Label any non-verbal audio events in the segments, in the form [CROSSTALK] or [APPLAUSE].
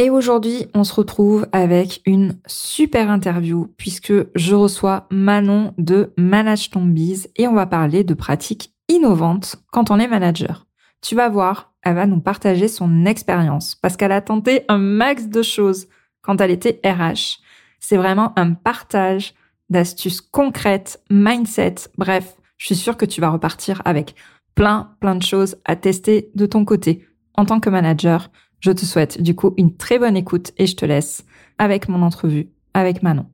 Et aujourd'hui, on se retrouve avec une super interview puisque je reçois Manon de Manage ton Biz et on va parler de pratiques innovantes quand on est manager. Tu vas voir, elle va nous partager son expérience parce qu'elle a tenté un max de choses quand elle était RH. C'est vraiment un partage d'astuces concrètes, mindset, bref, je suis sûre que tu vas repartir avec plein, plein de choses à tester de ton côté en tant que manager je te souhaite du coup une très bonne écoute et je te laisse avec mon entrevue avec Manon.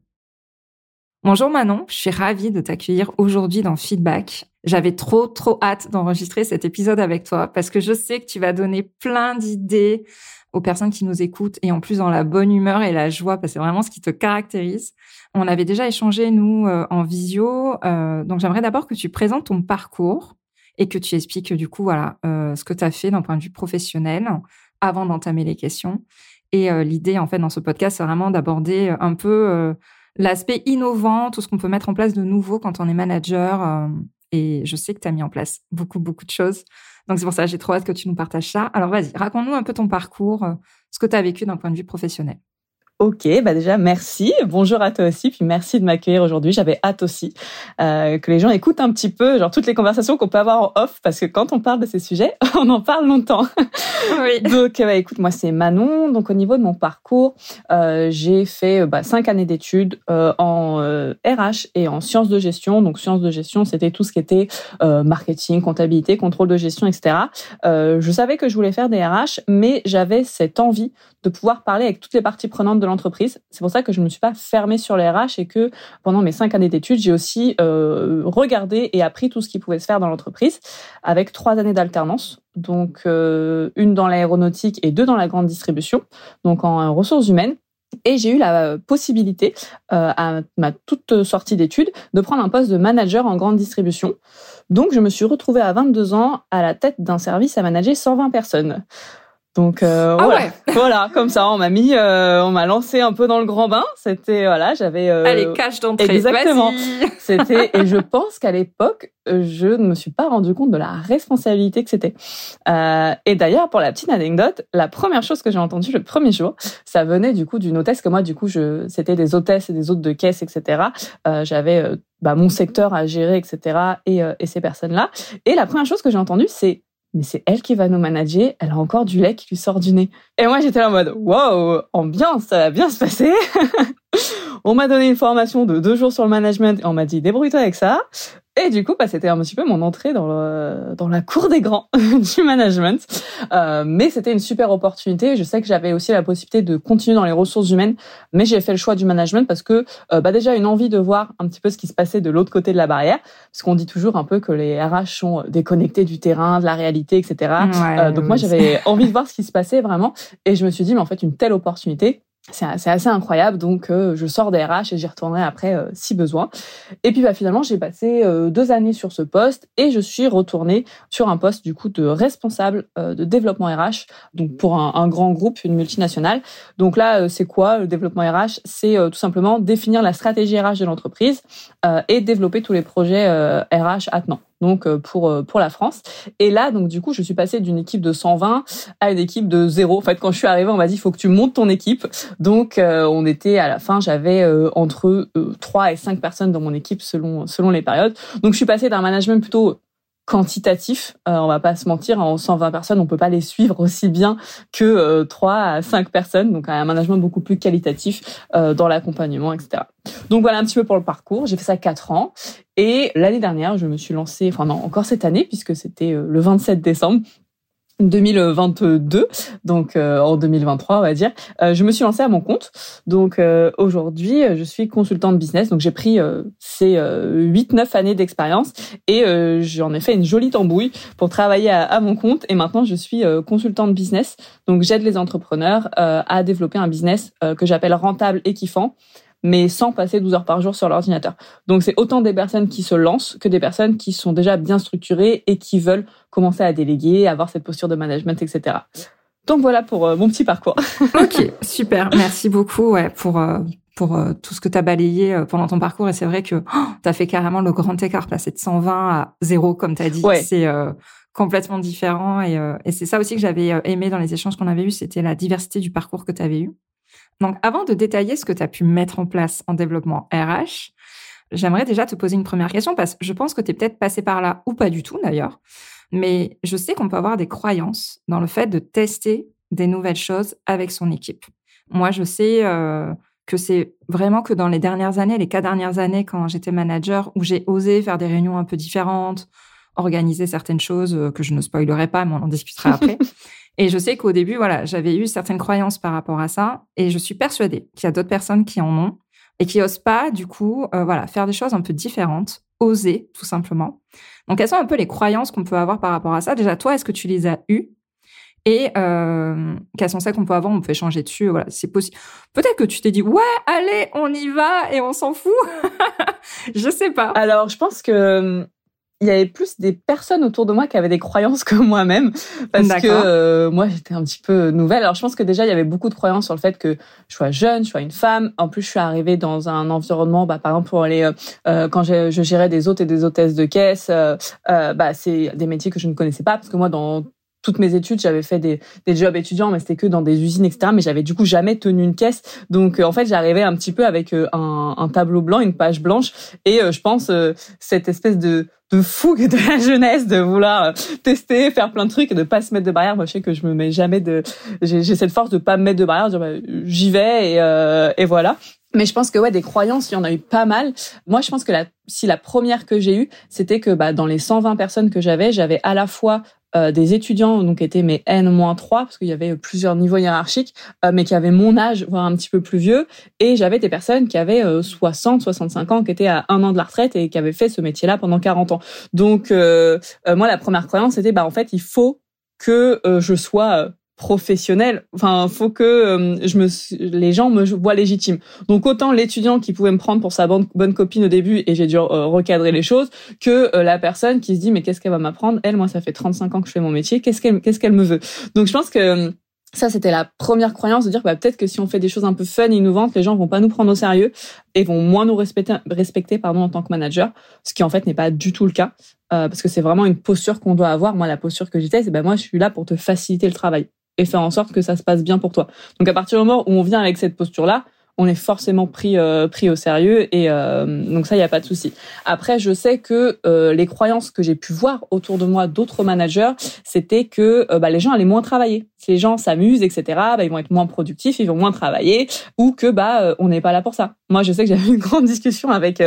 Bonjour Manon, je suis ravie de t'accueillir aujourd'hui dans Feedback. J'avais trop trop hâte d'enregistrer cet épisode avec toi parce que je sais que tu vas donner plein d'idées aux personnes qui nous écoutent et en plus dans la bonne humeur et la joie parce que c'est vraiment ce qui te caractérise. On avait déjà échangé nous euh, en visio, euh, donc j'aimerais d'abord que tu présentes ton parcours et que tu expliques du coup voilà euh, ce que tu as fait d'un point de vue professionnel, avant d'entamer les questions. Et euh, l'idée, en fait, dans ce podcast, c'est vraiment d'aborder euh, un peu euh, l'aspect innovant, tout ce qu'on peut mettre en place de nouveau quand on est manager. et je sais que tu as mis en place beaucoup, beaucoup de choses. Donc, c'est pour ça j'ai trop hâte que tu nous partages ça. Alors, vas-y, raconte-nous un peu ton parcours, ce que tu as vécu d'un point de vue professionnel. Ok, bah déjà merci. Bonjour à toi aussi, puis merci de m'accueillir aujourd'hui. J'avais hâte aussi euh, que les gens écoutent un petit peu, genre toutes les conversations qu'on peut avoir en off, parce que quand on parle de ces sujets, [LAUGHS] on en parle longtemps. Oui. donc, bah, écoute, moi c'est Manon. Donc au niveau de mon parcours, euh, j'ai fait bah, cinq années d'études euh, en RH et en sciences de gestion. Donc sciences de gestion, c'était tout ce qui était marketing, comptabilité, contrôle de gestion, etc. je savais que je voulais faire des RH, mais j'avais cette envie de pouvoir parler avec toutes les parties prenantes de l'entreprise. C'est pour ça que je ne me suis pas fermée sur les RH et que pendant mes cinq années d'études, j'ai aussi euh, regardé et appris tout ce qui pouvait se faire dans l'entreprise avec trois années d'alternance. Donc euh, une dans l'aéronautique et deux dans la grande distribution, donc en ressources humaines. Et j'ai eu la possibilité, euh, à ma toute sortie d'études, de prendre un poste de manager en grande distribution. Donc, je me suis retrouvée à 22 ans à la tête d'un service à manager 120 personnes. Donc euh, ah voilà. [LAUGHS] voilà, comme ça, on m'a mis, euh, on m'a lancé un peu dans le grand bain. C'était voilà, j'avais. Euh, Allez, cache d'entrée. Exactement. [LAUGHS] C'était et je pense qu'à l'époque, je ne me suis pas rendu compte de la responsabilité que c'était. Euh, et d'ailleurs, pour la petite anecdote, la première chose que j'ai entendue le premier jour, ça venait du coup d'une hôtesse que moi, du coup, je, c'était des hôtesses et des hôtes de caisse, etc. Euh, j'avais euh, bah, mon secteur à gérer, etc. Et, et ces personnes-là. Et la première chose que j'ai entendue, c'est mais c'est elle qui va nous manager, elle a encore du lait qui lui sort du nez. Et moi, j'étais là en mode, wow, ambiance, ça va bien se passer. [LAUGHS] on m'a donné une formation de deux jours sur le management et on m'a dit, débrouille-toi avec ça. Et du coup, bah, c'était un petit peu mon entrée dans, le, dans la cour des grands [LAUGHS] du management. Euh, mais c'était une super opportunité. Je sais que j'avais aussi la possibilité de continuer dans les ressources humaines, mais j'ai fait le choix du management parce que euh, bah, déjà une envie de voir un petit peu ce qui se passait de l'autre côté de la barrière, parce qu'on dit toujours un peu que les RH sont déconnectés du terrain, de la réalité, etc. euh, donc moi, j'avais [LAUGHS] envie de voir ce qui se passait vraiment, et je me suis dit, mais en fait, une telle opportunité, c'est assez incroyable. Donc, euh, je sors des RH et j'y retournerai après euh, si besoin. Et puis, bah, finalement, j'ai passé euh, deux années sur ce poste et je suis retournée sur un poste du coup de responsable de développement RH, donc pour un, un, grand groupe, une multinationale. Donc là, c'est quoi le développement RH C'est tout simplement définir la stratégie RH de l'entreprise et développer tous les projets RH attenants donc euh, pour euh, pour la France. Et là, donc du coup, je suis passée d'une équipe de 120 à une équipe de zéro. En fait, quand je suis arrivée, on m'a dit il faut que tu montes ton équipe. Donc euh, on était à la fin, j'avais entre 3 et 5 personnes dans mon équipe selon selon les périodes. Donc je suis passée d'un management plutôt quantitatif. Euh, on va pas se mentir, en 120 personnes, on peut pas les suivre aussi bien que euh, 3 à 5 personnes. Donc un management beaucoup plus qualitatif euh, dans l'accompagnement, etc. Donc voilà un petit peu pour le parcours. J'ai fait ça 4 ans. Et l'année dernière, je me suis lancée, enfin non, encore cette année, puisque c'était euh, le 27 décembre, 2022, donc euh, en 2023 on va dire, euh, je me suis lancée à mon compte. Donc euh, aujourd'hui, je suis consultante business. Donc j'ai pris ces 8-9 années d'expérience et j'en ai fait une jolie tambouille pour travailler à, à, mon compte. Et maintenant, je suis consultante business. Donc j'aide les entrepreneurs à développer un business que j'appelle rentable et kiffant mais sans passer 12 heures par jour sur l'ordinateur. Donc c'est autant des personnes qui se lancent que des personnes qui sont déjà bien structurées et qui veulent commencer à déléguer, avoir cette posture de management, etc. Donc voilà pour euh, mon petit parcours. [LAUGHS] ok, super. Merci beaucoup ouais, pour euh, pour euh, tout ce que tu as balayé pendant ton parcours. Et c'est vrai que oh, tu as fait carrément le grand écart, passer de 120 à 0, comme tu as dit. C'est complètement différent. Et, et c'est ça aussi que j'avais aimé dans les échanges qu'on avait eus, c'était la diversité du parcours que tu avais eu. Donc, avant de détailler ce que tu as pu mettre en place en développement RH, j'aimerais déjà te poser une première question parce que je pense que tu es peut-être passé par là ou pas du tout d'ailleurs. Mais je sais qu'on peut avoir des croyances dans le fait de tester des nouvelles choses avec son équipe. Moi, je sais euh, que c'est vraiment que dans les dernières années, les quatre dernières années, quand j'étais manager, où j'ai osé faire des réunions un peu différentes, organiser certaines choses euh, que je ne spoilerai pas, mais on en discutera [LAUGHS] après. Et je sais qu'au début, voilà, j'avais eu certaines croyances par rapport à ça, et je suis persuadée qu'il y a d'autres personnes qui en ont et qui osent pas, du coup, euh, voilà, faire des choses un peu différentes, oser, tout simplement. Donc, quelles sont un peu les croyances qu'on peut avoir par rapport à ça? Déjà, toi, est-ce que tu les as eues? Et euh, quelles sont celles qu'on peut avoir? On peut échanger dessus. Voilà, c'est possible. Peut-être que tu t'es dit ouais, allez, on y va et on s'en fout. [LAUGHS] je sais pas. Alors, je pense que il y avait plus des personnes autour de moi qui avaient des croyances que [LAUGHS] moi-même parce que euh, moi j'étais un petit peu nouvelle. Alors je pense que déjà il y avait beaucoup de croyances sur le fait que je sois jeune, je sois une femme. En plus je suis arrivée dans un environnement, bah, par exemple pour aller euh, euh quand je, je, gérais des hôtes et des hôtesses de caisse, euh, euh, bah c'est des métiers que je ne connaissais pas parce que moi dans toutes mes études, j'avais fait des, des jobs étudiants, mais c'était que dans des usines, etc. Mais j'avais du coup jamais tenu une caisse. Donc en fait, j'arrivais un petit peu avec un, un, tableau blanc, une page blanche, et je pense cette espèce de de fougue de la jeunesse de vouloir euh, tester, faire plein de trucs et de pas se mettre de barrière. Moi, je sais que je me mets jamais de, j'ai cette force de pas me mettre de barrière, dire bah, j'y vais et, euh, et voilà. Mais je pense que ouais, des croyances, il y en a eu pas mal. Moi, je pense que la, si la première que j'ai eue, c'était que bah, dans les 120 personnes que j'avais, j'avais à la fois euh, des étudiants donc étaient mes N-3 parce qu'il y avait plusieurs niveaux hiérarchiques euh, mais qui avaient mon âge voire un petit peu plus vieux et j'avais des personnes qui avaient 60 euh, 65 ans qui étaient à un an de la retraite et qui avaient fait ce métier-là pendant 40 ans. Donc moi la première croyance c'était bah en fait il faut que je sois professionnel. Enfin, faut que euh, je me, les gens me voient légitime. Donc autant l'étudiant qui pouvait me prendre pour sa bonne, copine au début et j'ai dû euh, recadrer les choses, que euh, la personne qui se dit mais qu'est-ce qu'elle va m'apprendre? Elle, moi, ça fait 35 ans que je fais mon métier. Qu'est-ce qu'elle, qu'est-ce qu'elle me veut? Donc je pense que ça, c'était la première croyance de dire bah, peut-être que si on fait des choses un peu fun innovantes, les gens vont pas nous prendre au sérieux et vont moins nous respecter, respecter pardon, en tant que manager, ce qui en fait n'est pas du tout le cas, parce que c'est vraiment une posture qu'on doit avoir. Moi, la posture que j'étais, c'est bah, moi, je suis là pour te faciliter le travail et faire en sorte que ça se passe bien pour toi. Donc à partir du moment où on vient avec cette posture-là, on est forcément pris euh, pris au sérieux et euh, donc ça il y a pas de souci. Après je sais que euh, les croyances que j'ai pu voir autour de moi d'autres managers, c'était que bah, les gens allaient moins travailler. Si les gens s'amusent etc, bah, ils vont être moins productifs, ils vont moins travailler ou que bah on n'est pas là pour ça. Moi je sais que j'avais [LAUGHS] une grande discussion avec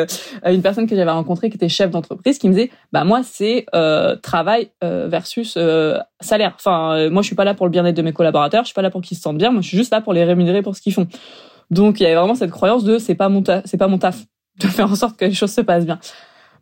une personne que j'avais rencontrée qui était chef d'entreprise qui me disait bah moi c'est travail versus salaire. Enfin moi je suis pas là pour le bien-être de mes collaborateurs, je suis pas là pour qu'ils se sentent bien, moi je suis juste là pour les rémunérer pour ce qu'ils font. Donc il y avait vraiment cette croyance de c'est pas mon c'est pas mon taf de faire en sorte que les choses se passent bien.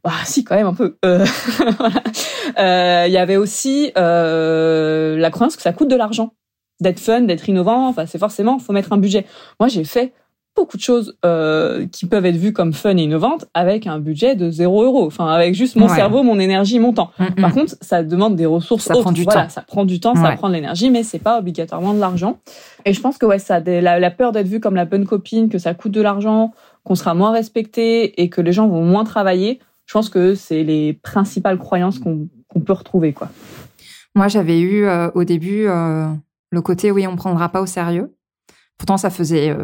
Bah si quand même un peu. Euh, [LAUGHS] euh, il y avait aussi euh, la croyance que ça coûte de l'argent, d'être fun, d'être innovant. Enfin c'est forcément faut mettre un budget. Moi j'ai fait beaucoup de choses euh, qui peuvent être vues comme fun et innovantes avec un budget de 0 euros. Enfin, avec juste mon cerveau, mon énergie, mon temps. Mm. Par contre, ça demande des ressources ça autres. Prend du voilà, temps. ça prend du temps, ça prend de l'énergie, mais c'est pas obligatoirement de l'argent. Et je pense que ouais, ça, la, la peur d'être vue comme la bonne copine, que ça coûte de l'argent, qu'on sera moins respecté et que les gens vont moins travailler. Je pense que c'est les principales croyances qu'on peut retrouver, quoi. Moi, j'avais eu euh, au début euh, le côté oui, on prendra pas au sérieux. Pourtant, ça faisait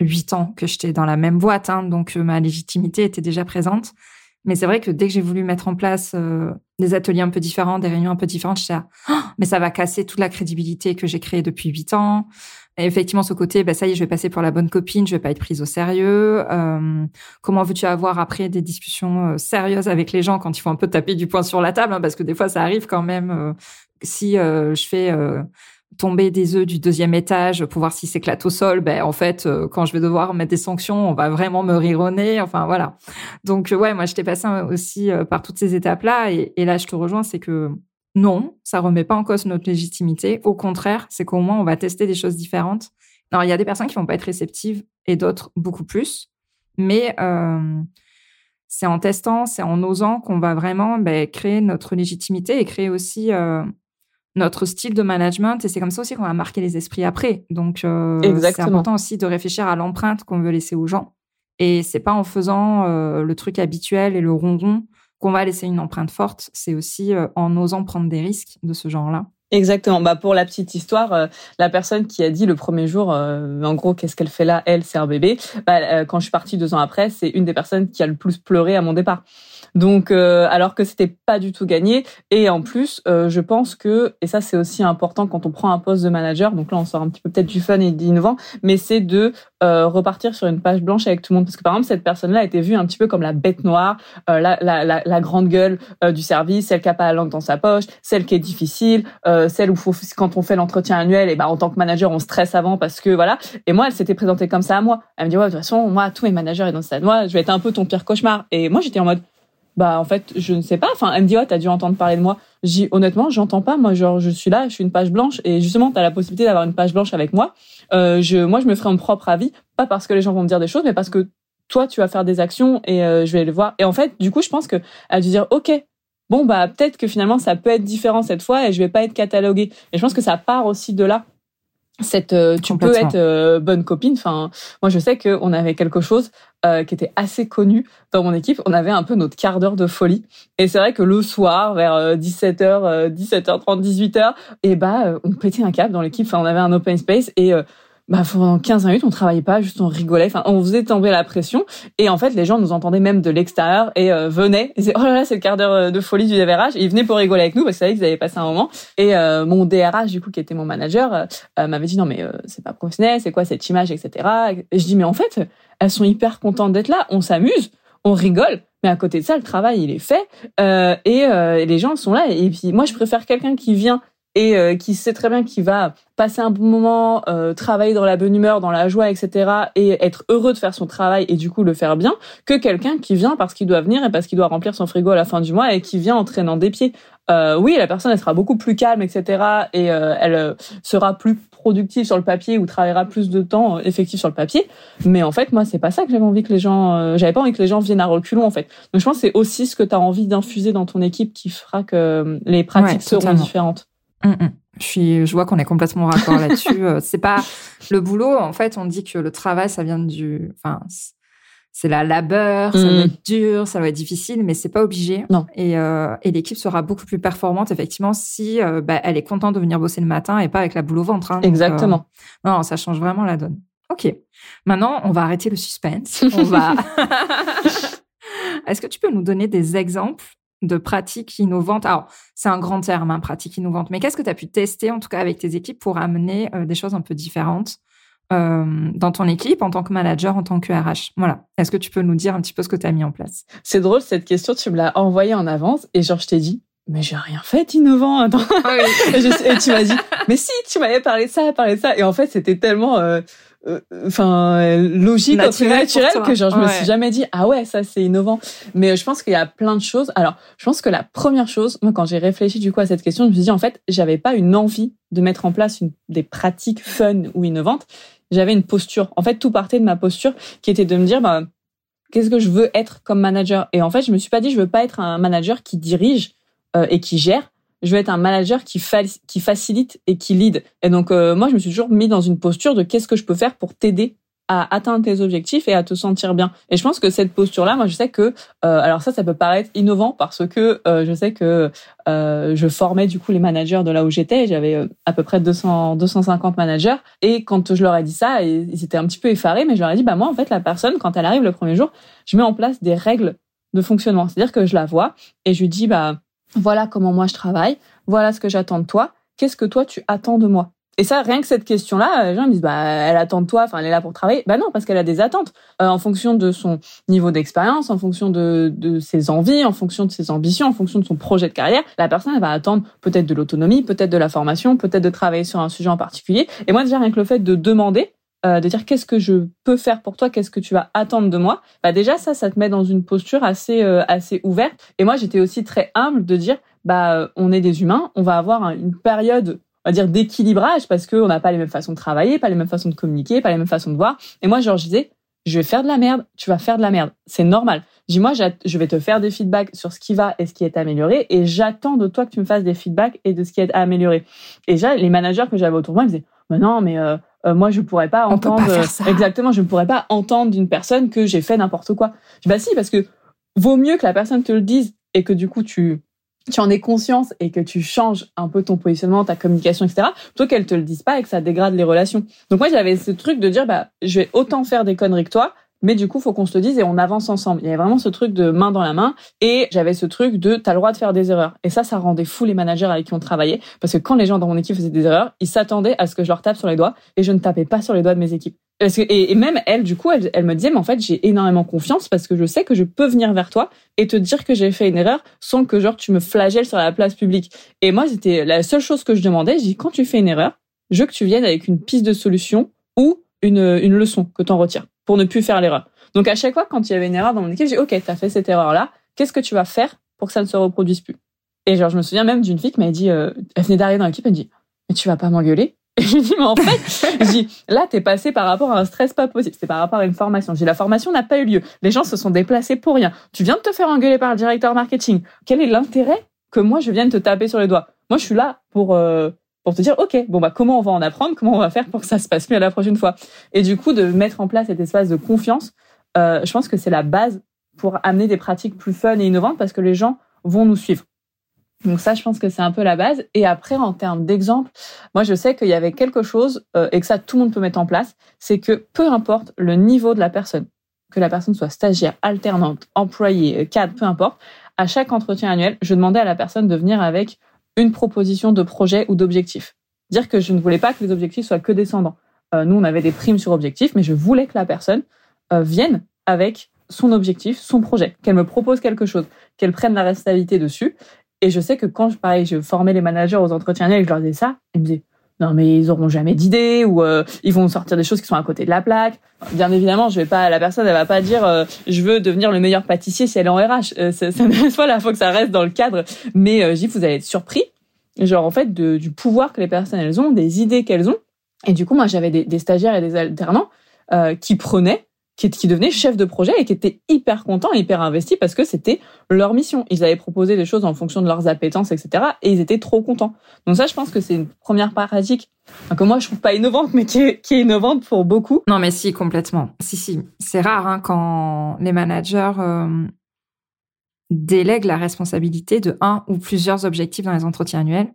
huit ans que j'étais dans la même boîte, hein, donc euh, ma légitimité était déjà présente. Mais c'est vrai que dès que j'ai voulu mettre en place euh, des ateliers un peu différents, des réunions un peu différentes, j'étais là, oh, mais ça va casser toute la crédibilité que j'ai créée depuis huit ans. Et effectivement, ce côté, bah, ça y est, je vais passer pour la bonne copine, je vais pas être prise au sérieux. Euh, comment veux-tu avoir après des discussions sérieuses avec les gens quand il faut un peu taper du poing sur la table, hein, parce que des fois, ça arrive quand même si je fais tomber des œufs du deuxième étage pour voir si s'éclate au sol, ben en fait, quand je vais devoir mettre des sanctions, on va vraiment me rironner. Enfin voilà. Donc ouais, moi j'étais passée aussi par toutes ces étapes-là, et, et là je te rejoins, c'est que non, ça remet pas en cause notre légitimité. Au contraire, c'est qu'au moins on va tester des choses différentes. Alors il y a des personnes qui vont pas être réceptives et d'autres beaucoup plus, mais euh, c'est en testant, c'est en osant qu'on va vraiment ben, créer notre légitimité et créer aussi euh, notre style de management. Et c'est comme ça aussi qu'on va marquer les esprits après. Donc euh, c'est important aussi de réfléchir à l'empreinte qu'on veut laisser aux gens. Et c'est pas en faisant le truc habituel et le ronron qu'on va laisser une empreinte forte, c'est aussi euh, en osant prendre des risques de ce genre-là. Exactement. Bah pour la petite histoire, euh, la personne qui a dit le premier jour, euh, en gros, qu'est-ce qu'elle fait là? Elle, c'est un bébé. Bah, quand je suis partie deux ans après, c'est une des personnes qui a le plus pleuré à mon départ. Donc, euh, alors que c'était pas du tout gagné. Et en plus, euh, je pense que, et ça c'est aussi important quand on prend un poste de manager, donc là on sort un petit peu peut-être du fun et d'innovant, mais c'est de euh, repartir sur une page blanche avec tout le monde. Parce que par exemple, cette personne-là a été vue un petit peu comme la bête noire, la, la, la, la, grande gueule du service, celle qui a pas la langue dans sa poche, celle qui est difficile, celle où faut, quand on fait l'entretien annuel, et ben en tant que manager, on stresse avant parce que voilà. Et moi, elle s'était présentée comme ça à moi. Elle me dit ouais, de toute façon, moi, tous mes managers et dans ça, moi, je vais être un peu ton pire cauchemar. Et moi, j'étais en mode bah en fait je ne sais pas. Enfin elle me dit ouais t'as dû entendre parler de moi. J'ai honnêtement j'entends pas. Moi genre je suis là je suis une page blanche et justement t'as la possibilité d'avoir une page blanche avec moi. Euh, je moi je me ferai mon propre avis. Pas parce que les gens vont me dire des choses mais parce que toi tu vas faire des actions et euh, je vais les voir. Et en fait du coup je pense que elle a dû dire ok bon bah peut-être que finalement ça peut être différent cette fois et je vais pas être cataloguée. Et je pense que ça part aussi de là cette euh, tu peux être euh, bonne copine. Enfin moi je sais que on avait quelque chose euh, qui était assez connu dans mon équipe. On avait un peu notre quart d'heure de folie. Et c'est vrai que le soir vers 17h 17h30 18h et bah on pétait un cap dans l'équipe. Enfin on avait un open space et bah, pendant 15 minutes, on travaillait pas, juste on rigolait, enfin, on faisait tomber la pression. Et en fait, les gens nous entendaient même de l'extérieur et euh, venaient. Ils disaient, oh là là, c'est le quart d'heure euh, de folie du DRH. Et ils venaient pour rigoler avec nous parce qu'ils savaient qu'ils avaient passé un moment. Et euh, mon DRH, du coup, qui était mon manager, m'avait dit, non, mais c'est pas professionnel, c'est quoi cette image, etc. Et je dis, mais en fait, elles sont hyper contentes d'être là, on s'amuse, on rigole. Mais à côté de ça, le travail, il est fait. et, et les gens sont là. Et puis, moi, je préfère quelqu'un qui vient et euh, qui sait très bien qu'il va passer un bon moment, euh, travailler dans la bonne humeur, dans la joie, etc., et être heureux de faire son travail et du coup le faire bien, que quelqu'un qui vient parce qu'il doit venir et parce qu'il doit remplir son frigo à la fin du mois et qui vient en traînant des pieds. Euh, oui, la personne elle sera beaucoup plus calme, etc., et elle sera plus productive sur le papier ou travaillera plus de temps effectif sur le papier. Mais en fait, moi, c'est pas ça que j'avais envie que les gens, j'avais pas envie que les gens viennent à reculons en fait. Donc je pense que c'est aussi ce que tu as envie d'infuser dans ton équipe qui fera que les pratiques seront différentes. Mm, mm. Je suis, je vois qu'on est complètement raccord [LAUGHS] là-dessus. Euh, c'est pas le boulot. En fait, on dit que le travail, ça vient du, enfin, c'est la labeur, ça va mm. être dur, ça va être difficile, mais c'est pas obligé. Non. Et, euh, et l'équipe sera beaucoup plus performante effectivement si euh, bah, elle est contente de venir bosser le matin et pas avec la boule au ventre. Hein. Exactement. non, ça change vraiment la donne. Ok. Maintenant, on va arrêter le suspense. On va. [LAUGHS] [LAUGHS] Est-ce que tu peux nous donner des exemples de pratiques innovantes. Alors, c'est un grand terme, hein, pratique innovante, mais qu'est-ce que tu as pu tester, en tout cas avec tes équipes, pour amener euh, des choses un peu différentes euh, dans ton équipe, en tant que manager, en tant que RH Voilà. Est-ce que tu peux nous dire un petit peu ce que tu as mis en place? C'est drôle, cette question, tu me l'as envoyée en avance et genre, je t'ai dit, mais j'ai rien fait innovant. Attends. Ah [LAUGHS] et, tu m'as dit, mais si, tu m'avais parlé de ça, parlé de ça. Et en fait, c'était tellement... Euh, enfin logique naturel, naturel que genre je me suis jamais dit ah ouais ça c'est innovant. Mais je pense qu'il y a plein de choses. Alors je pense que la première chose moi quand j'ai réfléchi du coup à cette question je me suis dit en fait j'avais pas une envie de mettre en place une, des pratiques fun ou innovantes. J'avais une posture. En fait tout partait de ma posture qui était de me dire bah qu'est-ce que je veux être comme manager? Et en fait je me suis pas dit je veux pas être un manager qui dirige euh, et qui gère je veux être un manager qui, qui facilite et qui lead. Et donc, euh, moi, je me suis toujours mis dans une posture de qu'est-ce que je peux faire pour t'aider à atteindre tes objectifs et à te sentir bien. Et je pense que cette posture-là, moi, je sais que, euh, alors ça, ça peut paraître innovant parce que euh, je sais que euh, je formais du coup les managers de là où j'étais. J'avais euh, à peu près 200, 250 managers. Et quand je leur ai dit ça, ils étaient un petit peu effarés, mais je leur ai dit, bah moi, en fait, la personne, quand elle arrive le premier jour, je mets en place des règles de fonctionnement. C'est-à-dire que je la vois et je lui dis, bah voilà comment moi je travaille, voilà ce que j'attends de toi, qu'est-ce que toi tu attends de moi? Et ça, rien que cette question-là, les gens me disent, bah, elle attend de toi, enfin, elle est là pour travailler. Bah non, parce qu'elle a des attentes euh, en fonction de son niveau d'expérience, en fonction de, de ses envies, en fonction de ses ambitions, en fonction de son projet de carrière. La personne, elle va attendre peut-être de l'autonomie, peut-être de la formation, peut-être de travailler sur un sujet en particulier. Et moi, déjà, rien que le fait de demander, euh, de dire qu'est-ce que je peux faire pour toi, qu'est-ce que tu vas attendre de moi, bah déjà ça, ça te met dans une posture assez euh, assez ouverte. Et moi, j'étais aussi très humble de dire bah on est des humains, on va avoir une période on va dire d'équilibrage parce qu'on n'a pas les mêmes façons de travailler, pas les mêmes façons de communiquer, pas les mêmes façons de voir. Et moi, genre, je disais, je vais faire de la merde, tu vas faire de la merde. C'est normal. Je dis, moi, je vais te faire des feedbacks sur ce qui va et ce qui est amélioré et j'attends de toi que tu me fasses des feedbacks et de ce qui est amélioré. Et déjà, les managers que j'avais autour de moi, ils disaient, bah non, mais euh, euh, moi, je pourrais pas entendre. exactement, je ne pourrais pas entendre d'une personne que j'ai fait n'importe quoi. Je dis, bah si, parce que vaut mieux que la personne te le dise et que du coup, tu tu en aies conscience et que tu changes un peu ton positionnement, ta communication, etc., plutôt qu'elle te le dise pas et que ça dégrade les relations. Donc moi, j'avais ce truc de dire, bah, je vais autant faire des conneries que toi, mais du coup, faut qu'on se le dise et on avance ensemble. Il y avait vraiment ce truc de main dans la main et j'avais ce truc de t'as le droit de faire des erreurs. Et ça, ça rendait fou les managers avec qui on travaillait parce que quand les gens dans mon équipe faisaient des erreurs, ils s'attendaient à ce que je leur tape sur les doigts et je ne tapais pas sur les doigts de mes équipes. Et, même elle, du coup, elle, me disait, mais en fait, j'ai énormément confiance parce que je sais que je peux venir vers toi et te dire que j'ai fait une erreur sans que genre tu me flagelles sur la place publique. Et moi, c'était la seule chose que je demandais. Je dis, quand tu fais une erreur, je veux que tu viennes avec une piste de solution ou une, une leçon que tu en retires pour ne plus faire l'erreur. Donc à chaque fois, quand il y avait une erreur dans mon équipe, j'ai OK, t'as fait cette erreur-là. Qu'est-ce que tu vas faire pour que ça ne se reproduise plus? Et genre, je me souviens même d'une fille qui m'a dit, euh, elle venait d'arriver dans l'équipe, elle me dit, mais tu vas pas m'engueuler? [LAUGHS] Et je lui dis, mais en fait, je dis, là, t'es passé par rapport à un stress pas possible. C'est par rapport à une formation. J'ai la formation n'a pas eu lieu. Les gens se sont déplacés pour rien. Tu viens de te faire engueuler par le directeur marketing. Quel est l'intérêt que moi, je vienne te taper sur les doigts? Moi, je suis là pour, euh, pour te dire, OK, bon, bah, comment on va en apprendre? Comment on va faire pour que ça se passe mieux la prochaine fois? Et du coup, de mettre en place cet espace de confiance, euh, je pense que c'est la base pour amener des pratiques plus fun et innovantes parce que les gens vont nous suivre. Donc ça, je pense que c'est un peu la base. Et après, en termes d'exemple, moi, je sais qu'il y avait quelque chose euh, et que ça, tout le monde peut mettre en place, c'est que peu importe le niveau de la personne, que la personne soit stagiaire, alternante, employée, cadre, peu importe, à chaque entretien annuel, je demandais à la personne de venir avec une proposition de projet ou d'objectif. Dire que je ne voulais pas que les objectifs soient que descendants. Euh, nous, on avait des primes sur objectifs, mais je voulais que la personne euh, vienne avec son objectif, son projet, qu'elle me propose quelque chose, qu'elle prenne la responsabilité dessus. Et je sais que quand, pareil, je formais les managers aux entretiens et je leur disais ça, ils me disaient non mais ils auront jamais d'idée ou euh, ils vont sortir des choses qui sont à côté de la plaque. Bien évidemment, je vais pas la personne elle va pas dire je veux devenir le meilleur pâtissier si elle est en RH. Euh, ça, la [LAUGHS] faut que ça reste dans le cadre. Mais je dis vous allez être surpris, genre en fait de, du pouvoir que les personnes elles ont, des idées qu'elles ont. Et du coup moi j'avais des, des stagiaires et des alternants qui prenaient qui, qui devenaient chefs de projet et qui étaient hyper contents, hyper investis parce que c'était leur mission. Ils avaient proposé des choses en fonction de leurs appétences, etc. Et ils étaient trop contents. Donc ça, je pense que c'est une première pratique que moi je trouve pas innovante, mais qui est, qui est innovante pour beaucoup. Non, mais si complètement. Si si, c'est rare hein, quand les managers euh, délèguent la responsabilité de un ou plusieurs objectifs dans les entretiens annuels.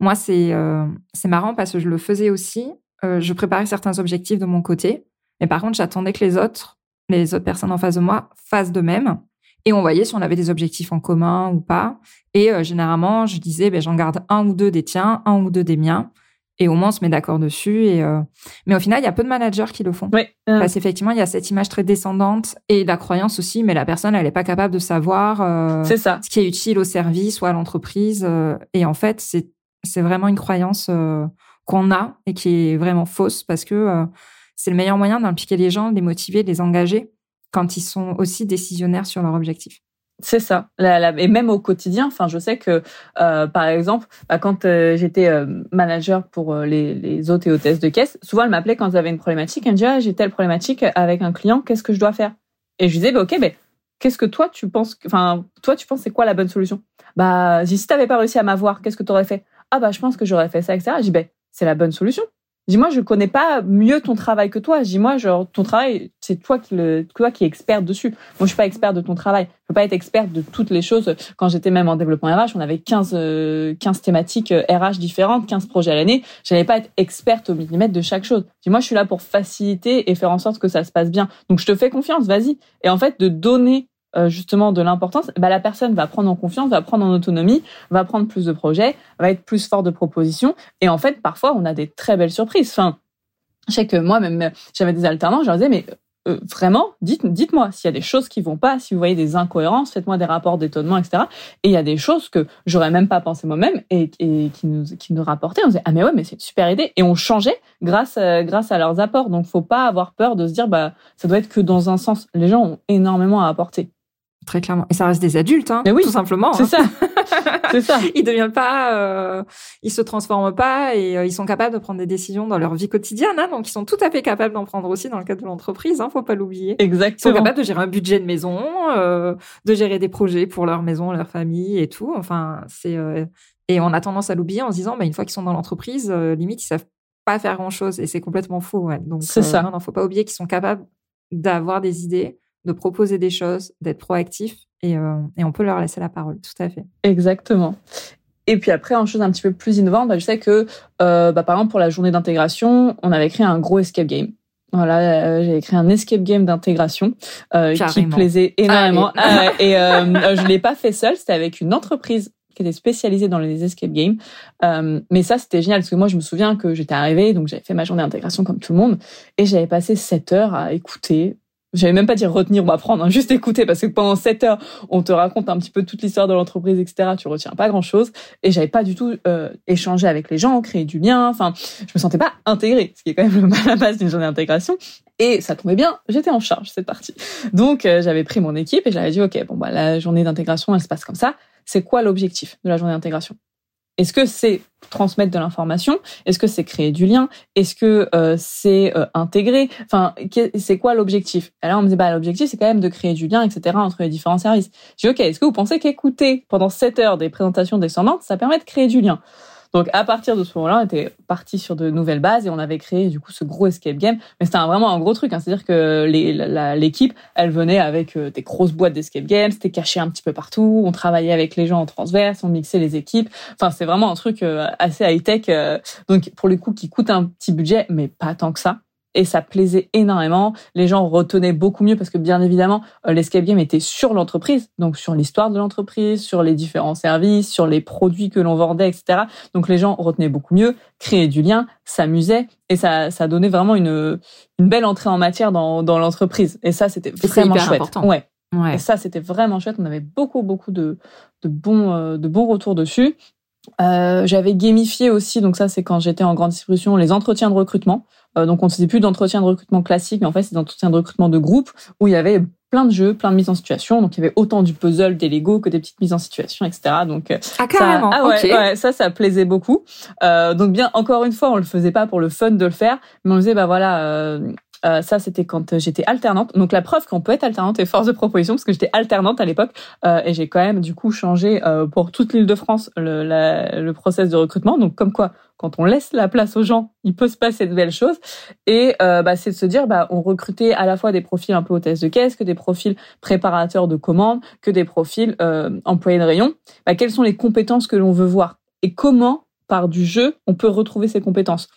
Moi, c'est euh, marrant parce que je le faisais aussi. Euh, je préparais certains objectifs de mon côté mais par contre, j'attendais que les autres, les autres personnes en face de moi, fassent de même. Et on voyait si on avait des objectifs en commun ou pas. Et euh, généralement, je disais, ben, j'en garde un ou deux des tiens, un ou deux des miens. Et au moins, on se met d'accord dessus. Et euh, Mais au final, il y a peu de managers qui le font. Oui. Parce qu'effectivement, il y a cette image très descendante et la croyance aussi, mais la personne, elle n'est pas capable de savoir euh, c'est ça. ce qui est utile au service ou à l'entreprise. et en fait, c'est, c'est vraiment une croyance qu'on a et qui est vraiment fausse parce que c'est le meilleur moyen d'impliquer les gens, de les motiver, de les engager quand ils sont aussi décisionnaires sur leur objectif. C'est ça. et même au quotidien, enfin, je sais que, euh, par exemple, bah, quand euh, j'étais euh, manager pour les, hôtes et hôtesses de caisse, souvent elle m'appelait quand j'avais une problématique. Elle me disait ah, j'ai telle problématique avec un client, qu'est-ce que je dois faire? Et je disais bah, ok, mais qu'est-ce que toi tu penses Enfin, toi tu penses c'est quoi la bonne solution? Bah, si t'avais pas réussi à m'avoir, qu'est-ce que tu aurais fait? Ah bah je pense que j'aurais fait ça, etc. Je dis ben c'est la bonne solution. Dis-moi, je connais pas mieux ton travail que toi. Dis-moi, genre, ton travail, c'est toi qui le, toi qui es expert dessus. Moi, je suis pas expert de ton travail. Je peux pas être expert de toutes les choses. Quand j'étais même en développement RH, on avait 15, 15 euh, thématiques RH euh, différentes, 15 projets à l'année. J'allais pas être experte au millimètre de chaque chose. Dis-moi, je suis là pour faciliter et faire en sorte que ça se passe bien. Donc, je te fais confiance, vas-y. Et en fait, de donner euh, justement de l'importance, bah, la personne va prendre en confiance, va prendre en autonomie, va prendre plus de projets, va être plus fort de propositions. Et en fait, parfois, on a des très belles surprises. Enfin, je sais que moi, même, j'avais des alternants, je leur disais, mais euh, vraiment, dites, dites-moi s'il y a des choses qui vont pas, si vous voyez des incohérences, faites-moi des rapports d'étonnement, etc. Et il y a des choses que j'aurais même pas pensé moi-même et, qui nous qui nous rapportaient. On disait ah mais ouais mais c'est une super idée et on changeait grâce euh, grâce à leurs apports. Donc faut pas avoir peur de se dire bah ça doit être que dans un sens. Les gens ont énormément à apporter. Très clairement. Et ça reste des adultes, hein, oui, tout simplement. C'est hein. ça. c'est ça. [LAUGHS] Ils deviennent pas, euh, ils se transforment pas et euh, ils sont capables de prendre des décisions dans leur vie quotidienne. Hein, donc ils sont tout à fait capables d'en prendre aussi dans le cadre de l'entreprise. Hein, faut pas l'oublier. Ils sont capables de gérer un budget de maison, euh, de gérer des projets pour leur maison, leur famille et tout. Enfin, c'est et on a tendance à l'oublier en se disant, bah, une fois qu'ils sont dans l'entreprise, limite ils savent pas faire grand chose et c'est complètement faux. Ouais. Donc C'est ça. Non, non, faut pas oublier qu'ils sont capables d'avoir des idées, de proposer des choses, d'être proactifs et, euh, et on peut leur laisser la parole. Tout à fait. Exactement. Et puis après, en chose un petit peu plus innovante, bah, je sais que, euh, bah, par exemple, pour la journée d'intégration, on avait créé un gros escape game. Voilà, euh, j'ai créé un escape game d'intégration euh, qui plaisait énormément. Ah ouais, et [LAUGHS] euh, je l'ai pas fait seul, c'était avec une entreprise qui était spécialisée dans les escape games. Euh, mais ça, c'était génial parce que moi, je me souviens que j'étais arrivée, donc j'avais fait ma journée d'intégration comme tout le monde, et j'avais passé sept heures à écouter. J'avais même pas dire retenir ou apprendre, hein, juste écouter, parce que pendant sept heures, on te raconte un petit peu toute l'histoire de l'entreprise, etc. Tu retiens pas grand chose, et j'avais pas du tout euh, échangé avec les gens, créé du lien. Enfin, je me sentais pas intégrée, ce qui est quand même la base d'une journée d'intégration. Et ça tombait bien, j'étais en charge cette partie. Donc euh, j'avais pris mon équipe et j'avais dit ok, bon bah la journée d'intégration, elle se passe comme ça. C'est quoi l'objectif de la journée d'intégration? Est-ce que c'est transmettre de l'information? Est-ce que c'est créer du lien? Est-ce que euh, c'est euh, intégrer? Enfin, c'est quoi l'objectif? Là, on me dit bah l'objectif c'est quand même de créer du lien, etc. entre les différents services. J'ai dit ok, est-ce que vous pensez qu'écouter pendant 7 heures des présentations descendantes, ça permet de créer du lien? Donc à partir de ce moment-là, on était parti sur de nouvelles bases et on avait créé du coup ce gros escape game. Mais c'était vraiment un gros truc, hein. c'est-à-dire que l'équipe, elle venait avec euh, des grosses boîtes d'escape games, c'était caché un petit peu partout. On travaillait avec les gens en transverse, on mixait les équipes. Enfin, c'est vraiment un truc euh, assez high tech. donc pour le coup, qui coûte un petit budget, mais pas tant que ça. Et ça plaisait énormément. Les gens retenaient beaucoup mieux parce que bien évidemment, euh, l'escape game était sur l'entreprise, donc sur l'histoire de l'entreprise, sur les différents services, sur les produits que l'on vendait, etc. Donc les gens retenaient beaucoup mieux, créaient du lien, s'amusaient et ça, ça donnait vraiment une, une belle entrée en matière dans, dans l'entreprise. Et ça, c'était vraiment hyper chouette. important. Ouais. Ouais. Et ça, c'était vraiment chouette. On avait beaucoup, beaucoup de, de bons, euh, de bons retours dessus. Euh, J'avais gamifié aussi, donc ça, c'est quand j'étais en grande distribution, les entretiens de recrutement. Euh, donc, on ne faisait plus d'entretiens de recrutement classiques, mais en fait, c'est des entretiens de recrutement de groupe où il y avait plein de jeux, plein de mises en situation. Donc, il y avait autant du puzzle, des Lego que des petites mises en situation, etc. Donc, euh, Ah carrément. ça, ah ouais, ok. ouais, ça, ça plaisait beaucoup. Euh, donc bien, encore une fois, on le faisait pas pour le fun de le faire, mais on disait bah voilà. Euh, euh, ça, c'était quand j'étais alternante. Donc, la preuve qu'on peut être alternante et force de proposition, parce que j'étais alternante à l'époque, euh, et j'ai quand même, du coup, changé euh, pour toute l'île de France le, la- process de recrutement. Donc, comme quoi, quand on laisse la place aux gens, il peut se passer de belles choses. Et euh, bah, c'est de se dire, bah, on recrutait à la fois des profils un peu hôtesse de caisse, que des profils préparateurs de commandes, que des profils euh, employés de rayon. Bah, quelles sont les compétences que l'on veut voir? Et comment, par du jeu, on peut retrouver ces compétences?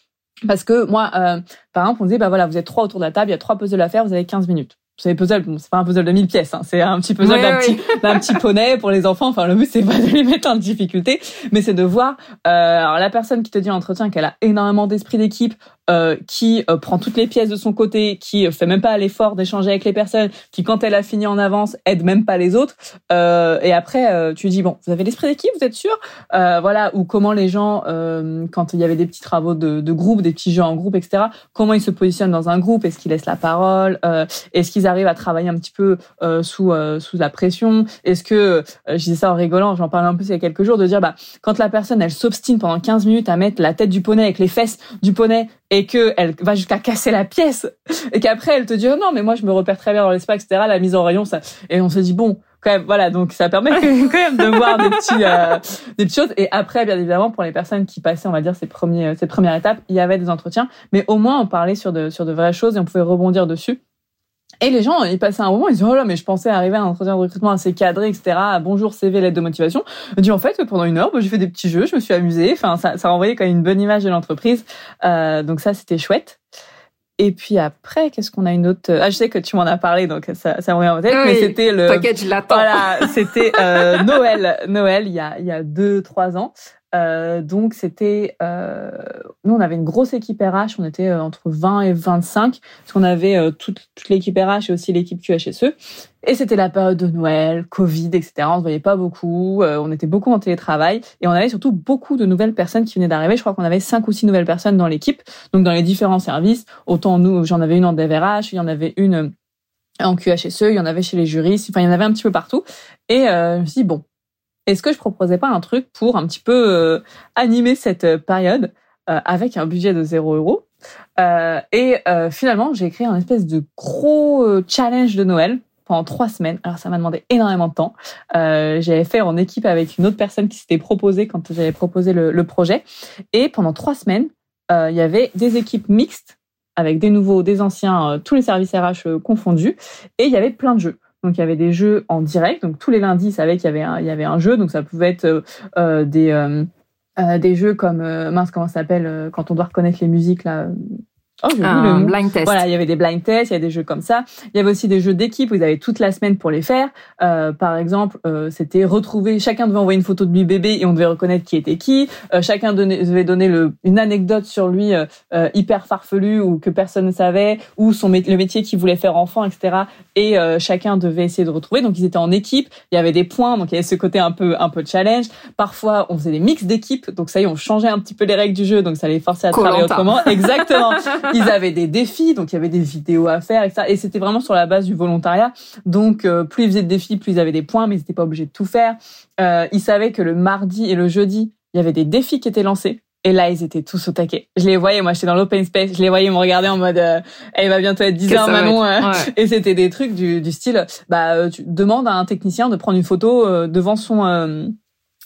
Parce que moi, euh, par exemple, on disait, bah voilà, vous êtes trois autour de la table, il y a trois puzzles à faire, vous avez 15 minutes. Savez, puzzle, bon, c'est pas un puzzle de 1000 pièces, hein, c'est un petit puzzle d'un ouais. petit, [LAUGHS] d'un petit poney pour les enfants. Enfin, le but, c'est pas de les mettre en difficulté, mais c'est de voir, euh, alors la personne qui te dit en entretien qu'elle a énormément d'esprit d'équipe, euh, qui euh, prend toutes les pièces de son côté, qui euh, fait même pas l'effort d'échanger avec les personnes, qui quand elle a fini en avance aide même pas les autres. Euh, et après, euh, tu dis bon, vous avez l'esprit d'équipe, vous êtes sûr? Voilà, ou comment les gens, quand il y avait des petits travaux de, de groupe, des petits jeux en groupe, etc. Comment ils se positionnent dans un groupe? Est-ce qu'ils laissent la parole? Est-ce qu'ils arrivent à travailler un petit peu sous sous la pression? Est-ce que je disais ça en rigolant, j'en parlais un peu il y a quelques jours, de dire bah quand la personne elle s'obstine pendant 15 minutes à mettre la tête du poney avec les fesses du poney et que elle va jusqu'à casser la pièce. Et qu'après elle te dit oh non mais moi je me repère très bien dans l'espace etc la mise en rayon ça. Et on se dit bon quand même voilà donc ça permet [LAUGHS] quand même de voir des petits euh, des petites choses. Et après bien évidemment pour les personnes qui passaient on va dire ces premiers cette première étape il y avait des entretiens. Mais au moins on parlait sur de sur de vraies choses et on pouvait rebondir dessus et les gens, ils passaient un moment, ils disaient, oh là, mais je pensais arriver à un entretien de recrutement assez cadré, etc. Bonjour, CV, lettre de motivation. Je dis, en fait, pendant une heure, bah, j'ai fait des petits jeux, je me suis amusée. Enfin, ça, ça renvoyait quand même une bonne image de l'entreprise. Euh, donc ça, c'était chouette. Et puis après, qu'est-ce qu'on a une autre? Ah, je sais que tu m'en as parlé, donc ça, ça me revient en tête. mais c'était le. Je l'attends. Voilà, c'était euh, [LAUGHS] Noël. Noël, il y a il y a deux trois ans. Euh, donc c'était, euh, nous on avait une grosse équipe RH, on était euh, entre 20 et 25, parce qu'on avait toute, toute l'équipe RH et aussi l'équipe QHSE. Et c'était la période de Noël, Covid, etc. On ne voyait pas beaucoup, on était beaucoup en télétravail et on avait surtout beaucoup de nouvelles personnes qui venaient d'arriver. Je crois qu'on avait cinq ou six nouvelles personnes dans l'équipe, donc dans les différents services. Autant nous, j'en avais une en DevRH, il y en avait une en QHSE, il y en avait chez les juristes, enfin il y en avait un petit peu partout. Et je me suis dit, bon, est-ce que je proposais pas un truc pour un petit peu euh, animer cette euh, période euh, avec un budget de 0 euros Et finalement, j'ai créé un espèce de gros challenge de Noël pendant trois semaines. Alors ça m'a demandé énormément de temps. j'avais fait en équipe avec une autre personne qui s'était proposée quand j'avais proposé le, le, projet. Et pendant trois semaines, il y avait des équipes mixtes avec des nouveaux, des anciens, tous les services RH confondus. Et il y avait plein de jeux. Donc il y avait des jeux en direct. Donc tous les lundis, ils savaient qu'il y avait un, jeu. Donc ça pouvait être euh, euh des euh, des jeux comme mince comment ça s'appelle quand on doit reconnaître les musiques là. Oh, un blind test. Voilà, il y avait des blind tests, il y a des jeux comme ça. Il y avait aussi des jeux d'équipe où ils avaient toute la semaine pour les faire. Euh, par exemple, euh, c'était retrouver, chacun devait envoyer une photo de lui bébé et on devait reconnaître qui était qui. Euh, chacun devait donner le, une anecdote sur lui euh, euh, hyper farfelue ou que personne ne savait, ou son le métier qu'il voulait faire enfant, etc. Et chacun devait essayer de retrouver. Donc ils étaient en équipe. Il y avait des points, donc il y avait ce côté un peu un peu challenge. Parfois, on faisait des mix d'équipes. Donc ça y est, on changeait un petit peu les règles du jeu, donc ça les forçait à travailler autrement. [LAUGHS] Exactement. Ils avaient des défis, donc il y avait des vidéos à faire, etc. Et c'était vraiment sur la base du volontariat. Donc, euh, plus ils faisaient de défis, plus ils avaient des points, mais ils n'étaient pas obligés de tout faire. Euh, ils savaient que le mardi et le jeudi, il y avait des défis qui étaient lancés. Et là, ils étaient tous au taquet. Je les voyais, moi, j'étais dans l'open space, je les voyais me regarder en mode, euh, elle va bientôt être 10 heures, Manon. Hein. Et c'était des trucs du, du style, bah, euh, tu demandes à un technicien de prendre une photo devant son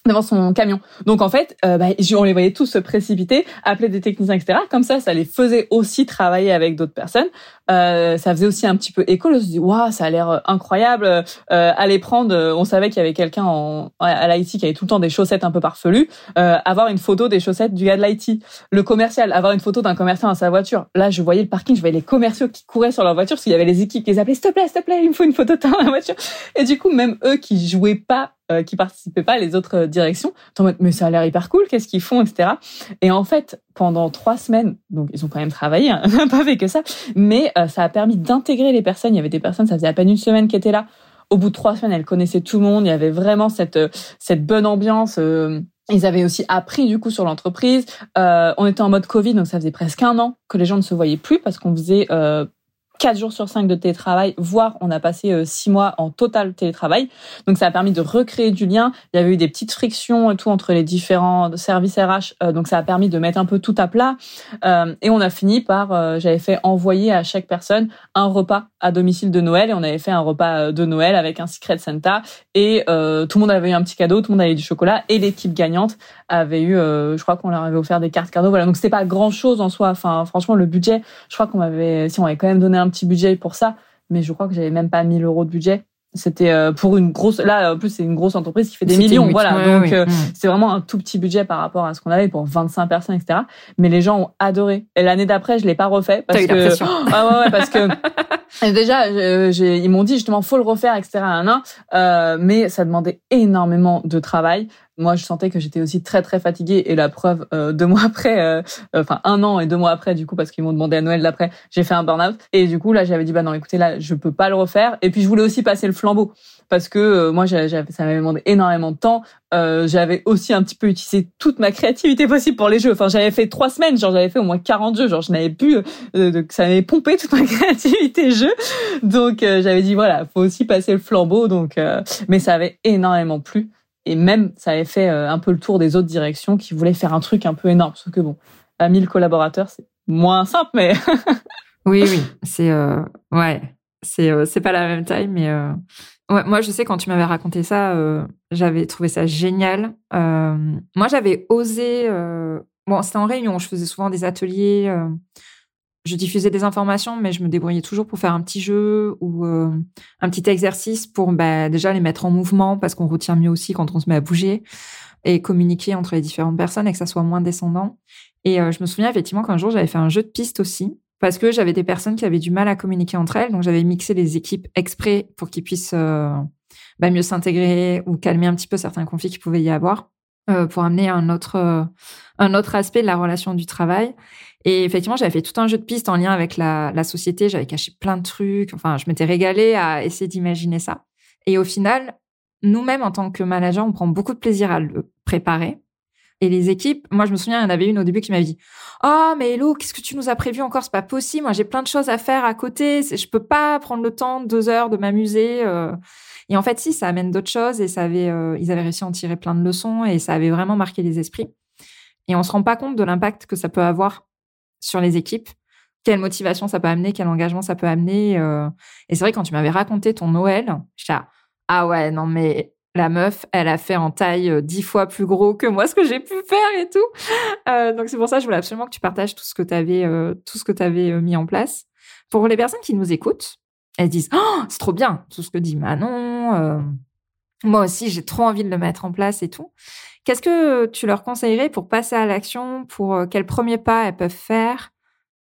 devant son camion. Donc en fait, euh, bah, on les voyait tous se précipiter, appeler des techniciens, etc. Comme ça, ça les faisait aussi travailler avec d'autres personnes. Euh, ça faisait aussi un petit peu école. On se dit, waouh, ça a l'air euh, incroyable. Euh, aller prendre, euh, on savait qu'il y avait quelqu'un en, à l'IT qui avait tout le temps des chaussettes un peu parfelues. Euh, avoir une photo des chaussettes du gars de l'IT. Le commercial, avoir une photo d'un commerçant dans sa voiture. Là, je voyais le parking, je voyais les commerciaux qui couraient sur leur voiture parce qu'il y avait les équipes qui les appelaient, s'il te plaît, s'il te plaît, il me faut une photo de ta voiture. Et du coup, même eux qui jouaient pas qui participaient pas à les autres directions, en mode mais ça a l'air hyper cool, qu'est-ce qu'ils font, etc. Et en fait, pendant trois semaines, donc ils ont quand même travaillé, hein, [LAUGHS] pas fait que ça, mais euh, ça a permis d'intégrer les personnes. Il y avait des personnes, ça faisait à peine une semaine qui étaient là. Au bout de trois semaines, elles connaissaient tout le monde. Il y avait vraiment cette euh, cette bonne ambiance. Euh, ils avaient aussi appris du coup sur l'entreprise. on était en mode Covid, donc ça faisait presque un an que les gens ne se voyaient plus parce qu'on faisait 4 jours sur 5 de télétravail, voire on a passé 6 euh, mois en total télétravail. Donc ça a permis de recréer du lien. Il y avait eu des petites frictions et tout entre les différents services RH. Euh, donc ça a permis de mettre un peu tout à plat. Euh, et on a fini par, j'avais fait envoyer à chaque personne un repas à domicile de Noël et on avait fait un repas de Noël avec un Secret Santa et tout le monde avait eu un petit cadeau, tout le monde avait eu du chocolat et l'équipe gagnante avait eu, je crois qu'on leur avait offert des cartes cadeaux. Voilà, donc c'était pas grand chose en soi. Enfin, franchement, le budget, je crois qu'on m'avait, si on avait quand même donné un petit budget pour ça, mais je crois que j'avais même pas 1000 euros de budget. C'était euh, pour une grosse. Là, en plus, c'est une grosse entreprise qui fait des millions, voilà. donc, euh, c'est vraiment un tout petit budget par rapport à ce qu'on avait pour 25 personnes, etc. Mais les gens ont adoré. Et l'année d'après, je l'ai pas refait parce que. [GASPS] ah ouais, ouais, parce que [LAUGHS] déjà, ils m'ont dit justement faut le refaire, etc. Euh, mais ça demandait énormément de travail moi je sentais que j'étais aussi très très fatiguée. Et la preuve euh, deux mois [LAUGHS] après euh, enfin un an et deux mois après du coup parce qu'ils m'ont demandé à Noël d'après j'ai fait un burn-out. Et du coup là j'avais dit bah non écoutez là je peux pas le refaire. Et puis je voulais aussi passer le flambeau. Parce que euh, moi j'avais ça m'avait demandé énormément de temps. Euh, j'avais aussi un petit peu utilisé toute ma créativité possible pour les jeux. Enfin j'avais fait trois semaines genre j'avais fait au moins 40 jeux. Genre je n'avais plus euh, ça m'avait pompé toute ma [LAUGHS] créativité jeu. Donc j'avais dit voilà faut aussi passer le flambeau. Donc mais ça avait énormément plu et même, ça avait fait euh, un peu le tour des autres directions qui voulaient faire un truc un peu énorme. Parce que bon, à 1000 collaborateurs, c'est moins simple, mais. [LAUGHS] oui, oui. C'est, euh, ouais. C'est, euh, pas la même taille, mais, euh... moi, je sais, quand tu m'avais raconté ça, j'avais trouvé ça génial. moi, j'avais osé, bon, c'était en réunion, je faisais souvent des ateliers, je diffusais des informations, mais je me débrouillais toujours pour faire un petit jeu ou euh, un petit exercice pour bah, déjà les mettre en mouvement parce qu'on retient mieux aussi quand on se met à bouger et communiquer entre les différentes personnes et que ça soit moins descendant. Et euh, je me souviens effectivement qu'un jour j'avais fait un jeu de piste aussi parce que j'avais des personnes qui avaient du mal à communiquer entre elles. Donc, j'avais mixé les équipes exprès pour qu'ils puissent euh, bah, mieux s'intégrer ou calmer un petit peu certains conflits qu'il pouvait y avoir pour amener un autre, un autre aspect de la relation du travail. Et effectivement, j'avais fait tout un jeu de pistes en lien avec la, la société. J'avais caché plein de trucs. Enfin, je m'étais régalée à essayer d'imaginer ça. Et au final, nous-mêmes, en tant que manager, on prend beaucoup de plaisir à le préparer. Et les équipes, moi, je me souviens, il y en avait une au début qui m'avait dit Oh, mais Hello, qu'est-ce que tu nous as prévu encore? C'est pas possible. Moi, j'ai plein de choses à faire à côté. Je peux pas prendre le temps, deux heures, de m'amuser. Euh. Et en fait, si, ça amène d'autres choses. Et ça avait, euh, ils avaient réussi à en tirer plein de leçons et ça avait vraiment marqué les esprits. Et on se rend pas compte de l'impact que ça peut avoir sur les équipes. Quelle motivation ça peut amener, quel engagement ça peut amener. Euh. Et c'est vrai, quand tu m'avais raconté ton Noël, j'étais ah ouais, non, mais la meuf, elle a fait en taille euh, dix fois plus gros que moi ce que j'ai pu faire et tout. Euh, donc c'est pour ça je voulais absolument que tu partages tout ce que tu avais, tout ce que mis en place. Pour les personnes qui nous écoutent, elles disent oh c'est trop bien tout ce que dit Manon. moi aussi j'ai trop envie de le mettre en place et tout. Qu'est-ce que tu leur conseillerais pour passer à l'action, pour quels premiers pas elles peuvent faire?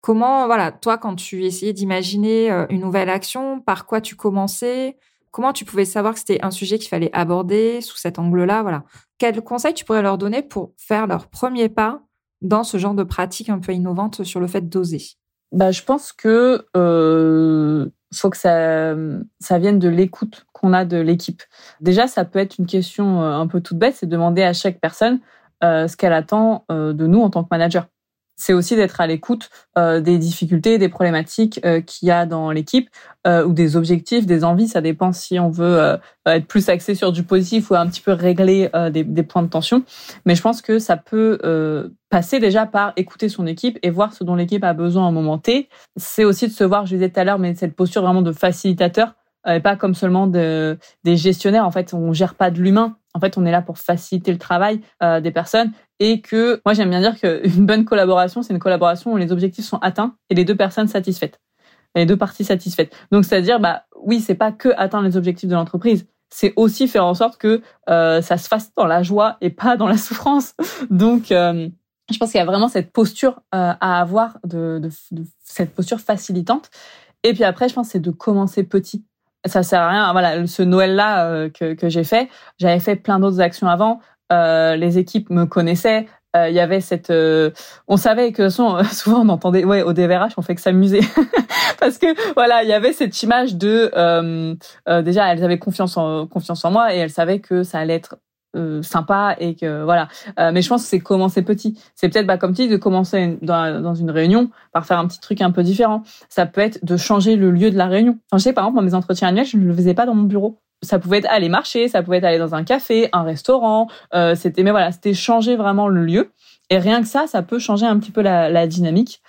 Comment voilà toi quand tu essayais d'imaginer une nouvelle action, par quoi tu commençais? Comment tu pouvais savoir que c'était un sujet qu'il fallait aborder sous cet angle-là? Voilà. Quels conseils tu pourrais leur donner pour faire leur premier pas dans ce genre de pratique un peu innovante sur le fait d'oser? Bah, je pense que euh, faut que ça, ça vienne de l'écoute qu'on a de l'équipe. Déjà, ça peut être une question euh, un peu toute bête, c'est demander à chaque personne euh, ce qu'elle attend euh, de nous en tant que manager c'est aussi d'être à l'écoute des difficultés, des problématiques qu'il y a dans l'équipe ou des objectifs, des envies. Ça dépend si on veut être plus axé sur du positif ou un petit peu régler des, des, points de tension. Mais je pense que ça peut passer déjà par écouter son équipe et voir ce dont l'équipe a besoin à un moment T. C'est aussi de se voir, je disais tout à l'heure, mais cette posture vraiment de facilitateur et pas comme seulement de, des gestionnaires. En fait, on gère pas de l'humain. En fait, on est là pour faciliter le travail euh, des personnes et que moi j'aime bien dire qu'une [LAUGHS] bonne collaboration, c'est une collaboration où les objectifs sont atteints et les deux personnes satisfaites, les deux parties satisfaites. Donc c'est-à-dire, bah oui, c'est pas que atteindre les objectifs de l'entreprise, c'est aussi faire en sorte que euh, ça se fasse dans la joie et pas dans la [LAUGHS] souffrance. Donc euh, je pense qu'il y a vraiment cette posture euh, à avoir de, cette posture facilitante. Et puis après, je pense c'est de commencer petit ça sert à rien. Voilà, ce Noël-là euh, que, que j'ai fait, j'avais fait plein d'autres actions avant. Euh, les équipes me connaissaient. Euh, il y avait cette, on savait que [LAUGHS] souvent on entendait, ouais, au DVRH on fait que s'amuser [LAUGHS] parce que voilà, il y avait cette image de, déjà elles avaient confiance en confiance en moi et elles savaient que ça allait être euh, sympa et que voilà. Euh, mais je pense que c'est commencer petit. C'est peut-être bah, comme tu dis de commencer dans, une réunion par faire un petit truc un peu différent. Ça peut être de changer le lieu de la réunion. Je sais par exemple dans mes entretiens annuels, je ne le faisais pas dans mon bureau. Ça pouvait être aller marcher, ça pouvait être aller dans un café, un restaurant. Euh, c'était mais voilà, c'était changer vraiment le lieu. Et rien que ça, ça peut changer un petit peu la, la dynamique.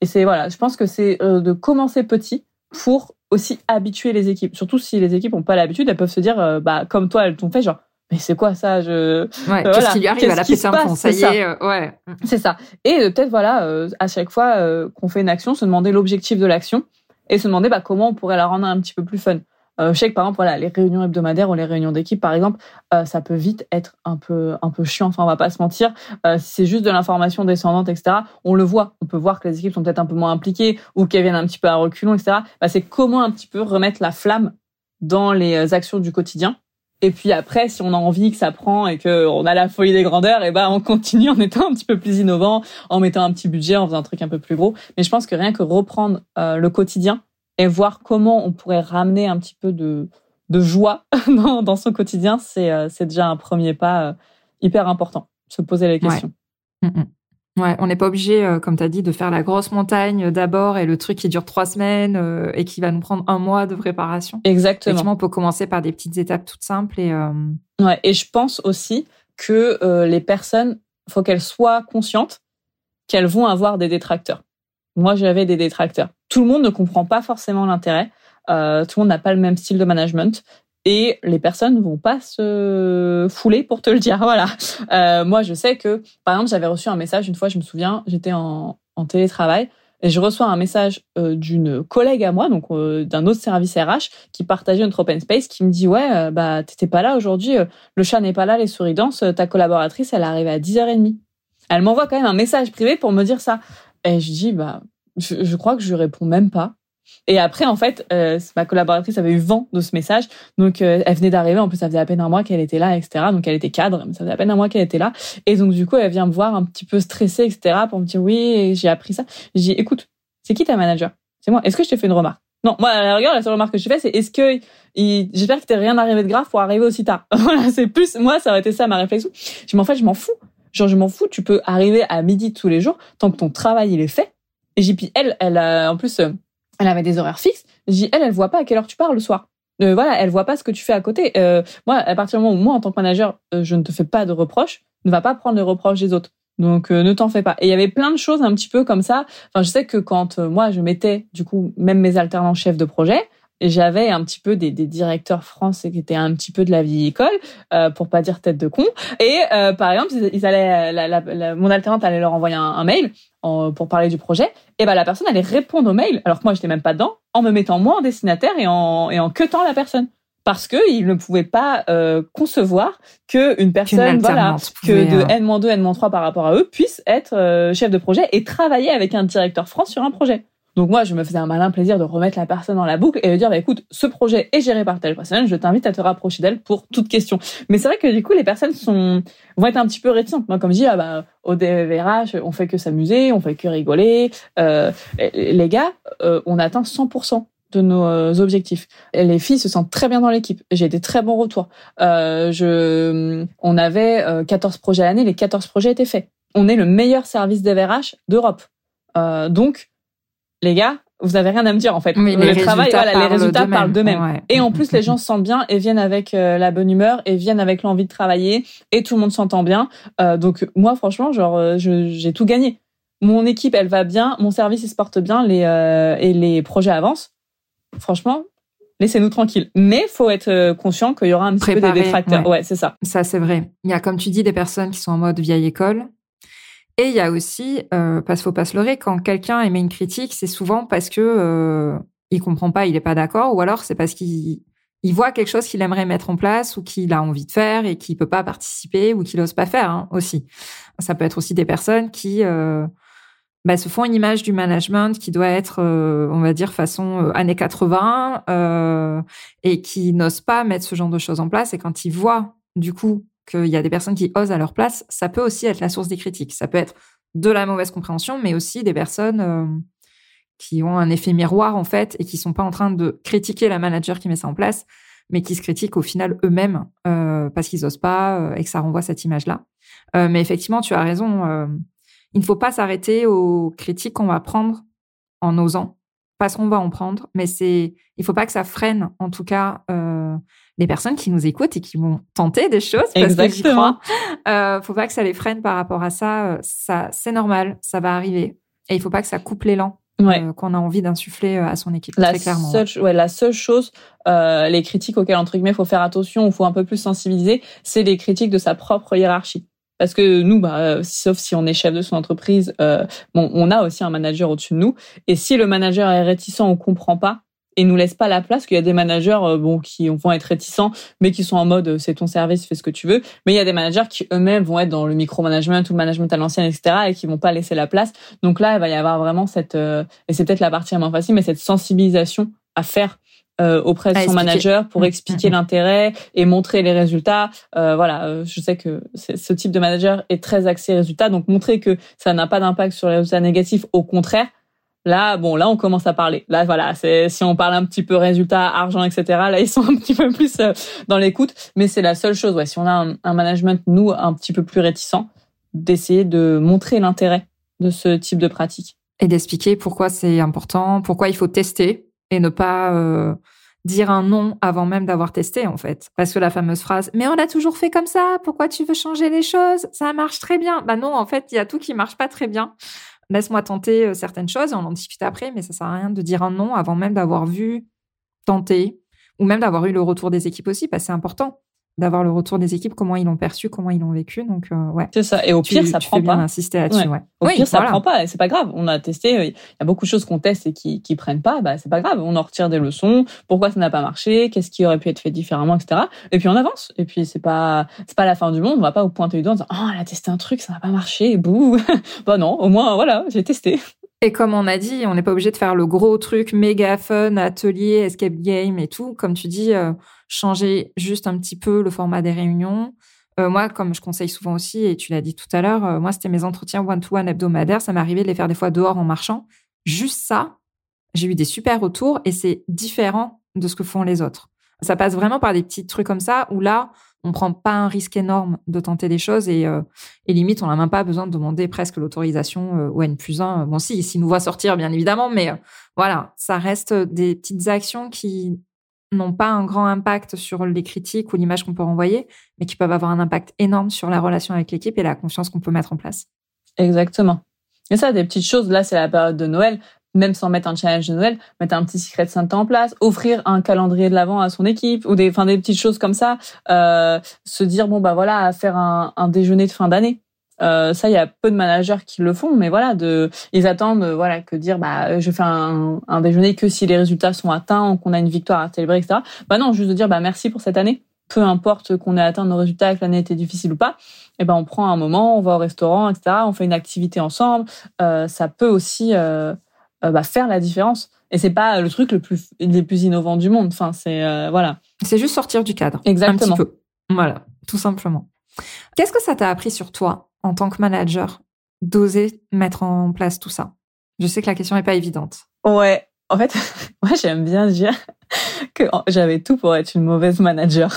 Et c'est voilà, je pense que c'est de commencer petit pour aussi habituer les équipes. Surtout si les équipes n'ont pas l'habitude, elles peuvent se dire, bah comme toi, elles t'ont fait genre mais c'est quoi ça? Je ouais, qu'est-ce qui lui arrive à la un ça y est euh, ouais. C'est ça. Et euh, peut-être voilà euh, à chaque fois qu'on fait une action se demander l'objectif de l'action et se demander bah comment on pourrait la rendre un petit peu plus fun. Je sais que par exemple voilà les réunions hebdomadaires ou les réunions d'équipe par exemple ça peut vite être un peu un peu chiant enfin on va pas se mentir. Si c'est juste de l'information descendante etc on le voit. On peut voir que les équipes sont peut-être un peu moins impliquées ou qu'elles viennent un petit peu à reculons etc bah, c'est comment un petit peu remettre la flamme dans les actions du quotidien et puis après, si on a envie que ça prend et que on a la folie des grandeurs, et eh ben on continue en étant un petit peu plus innovant, en mettant un petit budget, en faisant un truc un peu plus gros. Mais je pense que rien que reprendre euh, le quotidien et voir comment on pourrait ramener un petit peu de, de joie [LAUGHS] dans, dans son quotidien, c'est euh, c'est déjà un premier pas euh, hyper important. Se poser les questions. Mm, mm. Ouais, on n'est pas obligé, euh, comme tu as dit, de faire la grosse montagne d'abord et le truc qui dure trois semaines euh, et qui va nous prendre un mois de préparation. Exactement. Effectivement, on peut commencer par des petites étapes toutes simples et. Euh... Ouais, et je pense aussi que euh, les personnes, faut qu'elles soient conscientes qu'elles vont avoir des détracteurs. Moi, j'avais des détracteurs. Tout le monde ne comprend pas forcément l'intérêt. Euh, tout le monde n'a pas le même style de management et les personnes vont pas se fouler pour te le dire. [LAUGHS] Voilà. Euh, moi, je sais que, par exemple, j'avais reçu un message une fois, je me souviens, j'étais en, télétravail et je reçois un message euh, d'une collègue à moi, donc euh, d'un autre service RH, qui partageait notre open space, qui me dit ouais, bah t'étais pas là aujourd'hui, le chat n'est pas là, les souris dansent, ta collaboratrice, elle arrive à 10h30. Elle m'envoie quand même un message privé pour me dire ça. Et je dis bah je, je crois que je réponds même pas. Et après, en fait, euh, ma collaboratrice avait eu vent de ce message. Donc, euh, elle venait d'arriver. En plus, ça faisait à peine un mois qu'elle était là, etc. Donc, elle était cadre, mais ça faisait à peine un mois qu'elle était là. Et donc, du coup, elle vient me voir un petit peu stressée, etc. pour me dire, oui, j'ai appris ça. J'ai dit, écoute, c'est qui ta manager? C'est moi. Est-ce que je t'ai fait une remarque? Non, moi, à la rigueur, seule remarque que je fais, c'est est-ce que j'espère que t'es rien arrivé de grave pour arriver aussi tard. [LAUGHS] voilà, c'est plus, moi, ça aurait été ça ma réflexion. Je m'en fait, je m'en fous. Genre, je m'en fous. Tu peux arriver à midi tous les jours tant que ton travail, il est fait. Et puis elle, elle a, en plus, euh, elle avait des horaires fixes. J'ai elle, elle voit pas à quelle heure tu pars le soir. Euh, voilà, elle voit pas ce que tu fais à côté. Euh, moi, à partir du moment où moi, en tant que manager, euh, je ne te fais pas de reproches, ne va pas prendre les reproches des autres. Donc, euh, ne t'en fais pas. Et il y avait plein de choses un petit peu comme ça. Enfin, je sais que quand moi, je mettais, du coup, même mes alternants chefs de projet, j'avais un petit peu des, des, directeurs français qui étaient un petit peu de la vieille école, euh, pour pas dire tête de con. Et euh, par exemple, ils allaient, la, la, la, mon alternante allait leur envoyer un, un mail en, pour parler du projet. Et ben la personne allait répondre au mail, alors que moi j'étais même pas dedans, en me mettant moi en destinataire et en et en queutant la personne. Parce que il ne pouvait pas euh, concevoir que une personne, voilà, que de euh, N-2, N-3 par rapport à eux puisse être euh, chef de projet et travailler avec un directeur France sur un projet. Donc moi, je me faisais un malin plaisir de remettre la personne dans la boucle et de dire, bah, écoute, ce projet est géré par telle personne, je t'invite à te rapprocher d'elle pour toute question. Mais c'est vrai que du coup, les personnes sont vont être un petit peu réticentes. Moi, comme je dis, ah bah, au DVRH, on fait que s'amuser, on fait que rigoler. Euh, les gars, euh, on atteint 100% de nos euh, objectifs. Les filles se sentent très bien dans l'équipe. J'ai des très bons retours. Euh, je, on avait 14 projets à l'année, les 14 projets étaient faits. On est le meilleur service DVRH d'Europe. Euh, donc, les gars, vous avez rien à me dire en fait. Oui, le travail, voilà, les résultats parlent d'eux-mêmes. Ouais. Et en plus, les gens se sentent bien et viennent avec euh, la bonne humeur et viennent avec l'envie de travailler et tout le monde s'entend bien. Euh, donc moi, franchement, genre, euh, j'ai tout gagné. Mon équipe, elle va bien, mon service, il se porte bien, les et les projets avancent. Franchement, laissez-nous tranquilles. Mais faut être conscient qu'il y aura un petit peu des détracteurs. Ouais, ouais c'est ça. Ça, c'est vrai. Il y a, comme tu dis, des personnes qui sont en mode vieille école et il y a aussi, euh, parce qu'il faut pas se leurrer, quand quelqu'un émet une critique, c'est souvent parce que euh, il comprend pas, il est pas d'accord, ou alors c'est parce qu'il il voit quelque chose qu'il aimerait mettre en place ou qu'il a envie de faire et qu'il peut pas participer ou qu'il ose pas faire hein, aussi. Ça peut être aussi des personnes qui euh, bah, se font une image du management qui doit être, euh, on va dire, façon euh, années 80 euh, et qui n'osent pas mettre ce genre de choses en place. Et quand ils voient du coup qu'il y a des personnes qui osent à leur place, ça peut aussi être la source des critiques. Ça peut être de la mauvaise compréhension, mais aussi des personnes euh, qui ont un effet miroir en fait et qui sont pas en train de critiquer la manager qui met ça en place, mais qui se critiquent au final eux-mêmes euh, parce qu'ils osent pas euh, et que ça renvoie cette image-là. Mais effectivement, tu as raison. Il ne faut pas s'arrêter aux critiques qu'on va prendre en osant, parce qu'on va en prendre, mais c'est, il faut pas que ça freine, en tout cas, les personnes qui nous écoutent et qui vont tenter des choses parce Exactement. que j'y crois. Euh, faut pas que ça les freine par rapport à ça. Euh, Ça, c'est normal, ça va arriver. Et il faut pas que ça coupe l'élan Ouais. euh, qu'on a envie d'insuffler à son équipe. La très clairement. seule, ouais, la seule chose, euh, les critiques auxquelles entre guillemets faut faire attention, ou faut un peu plus sensibiliser, c'est les critiques de sa propre hiérarchie. Parce que nous, bah, euh, sauf si on est chef de son entreprise, bon, on a aussi un manager au-dessus de nous. Et si le manager est réticent ou comprend pas et nous laisse pas la place, qu'il y a des managers, euh, bon, qui vont être réticents, mais qui sont en mode euh, c'est ton service, fais ce que tu veux. Mais il y a des managers qui eux-mêmes vont être dans le micromanagement ou le management à l'ancienne, etc., et qui vont pas laisser la place. Donc là, il va y avoir vraiment cette, euh, et c'est peut-être la partie la moins facile, mais cette sensibilisation à faire euh, auprès de À son expliquer. manager pour Mmh, expliquer mmh, l'intérêt et montrer les résultats. Euh, voilà, euh, je sais que ce type de manager est très axé résultats, donc montrer que ça n'a pas d'impact sur les résultats négatifs, au contraire. Là, bon, là, on commence à parler. Là, voilà, c'est si on parle un petit peu résultats, argent, etc. Là, ils sont un petit peu plus euh, dans l'écoute, mais c'est la seule chose. Ouais, si on a un, management nous un petit peu plus réticent, d'essayer de montrer l'intérêt de ce type de pratique. Et d'expliquer pourquoi c'est important, pourquoi il faut tester et ne pas euh, dire un non avant même d'avoir testé en fait. Parce que la fameuse phrase "Mais on a toujours fait comme ça, pourquoi tu veux changer les choses? Ça marche très bien." Bah non, en fait, il y a tout qui marche pas très bien. Laisse-moi tenter euh, certaines choses et on en discute après, mais ça sert à rien de dire un non avant même d'avoir vu, tenté ou même d'avoir eu le retour des équipes aussi parce que c'est important d'avoir le retour des équipes, comment ils l'ont perçu, comment ils l'ont vécu. Donc euh, ouais. C'est ça. Et au pire, Tu- ça tu prend fais bien pas. insister là-dessus, ouais. Au Oui, pire, ça voilà. prend pas, et c'est pas grave. On a testé, il y a beaucoup de choses qu'on teste et qui qui prennent pas, bah c'est pas grave. On en retire des leçons. Pourquoi ça n'a pas marché? Qu'est-ce qui aurait pu être fait différemment, etc. Et puis on avance. Et puis c'est pas c'est pas la fin du monde. On va pas vous pointer du doigt en disant oh elle a testé un truc, ça n'a pas marché, bouh. [LAUGHS] bah non, au moins voilà, j'ai testé. Et comme on a dit, on n'est pas obligé de faire le gros truc méga fun, atelier, escape game et tout. Comme tu dis, euh, changer juste un petit peu le format des réunions. Euh, moi, comme je conseille souvent aussi, et tu l'as dit tout à l'heure, euh, moi, c'était mes entretiens one-to-one hebdomadaires. Ça m'arrivait de les faire des fois dehors en marchant. Juste ça, j'ai eu des super retours et c'est différent de ce que font les autres. Ça passe vraiment par des petits trucs comme ça où là, on prend pas un risque énorme de tenter des choses et, euh, limite, on n'a même pas besoin de demander presque l'autorisation euh, au N plus 1. Bon, si, s'il nous voit sortir, bien évidemment, mais euh, voilà, ça reste des petites actions qui n'ont pas un grand impact sur les critiques ou l'image qu'on peut renvoyer, mais qui peuvent avoir un impact énorme sur la relation avec l'équipe et la confiance qu'on peut mettre en place. Exactement. Et ça, des petites choses, là, c'est la période de Noël même sans mettre un challenge de Noël, mettre un petit secret de Santa en place, offrir un calendrier de l'avant à son équipe ou des, enfin des petites choses comme ça, euh, se dire bon bah voilà, faire un, un déjeuner de fin d'année. Euh, ça, il y a peu de managers qui le font, mais voilà, ils attendent, voilà, que dire, bah, je fais un, un déjeuner que si les résultats sont atteints, qu'on a une victoire à célébrer, etc. Bah non, juste de dire, bah merci pour cette année. Peu importe qu'on ait atteint nos résultats, que l'année était difficile ou pas, eh ben on prend un moment, on va au restaurant, etc. On fait une activité ensemble. Euh, ça peut aussi euh, euh, bah, faire la différence. Et c'est pas le truc le plus les plus innovant du monde. Enfin, c'est euh, voilà. C'est juste sortir du cadre. Exactement. Un petit peu. Voilà, tout simplement. Qu'est-ce que ça t'a appris sur toi en tant que manager d'oser mettre en place tout ça? Je sais que la question n'est pas évidente. Ouais. En fait, [LAUGHS] moi j'aime bien dire que j'avais tout pour être une mauvaise manager.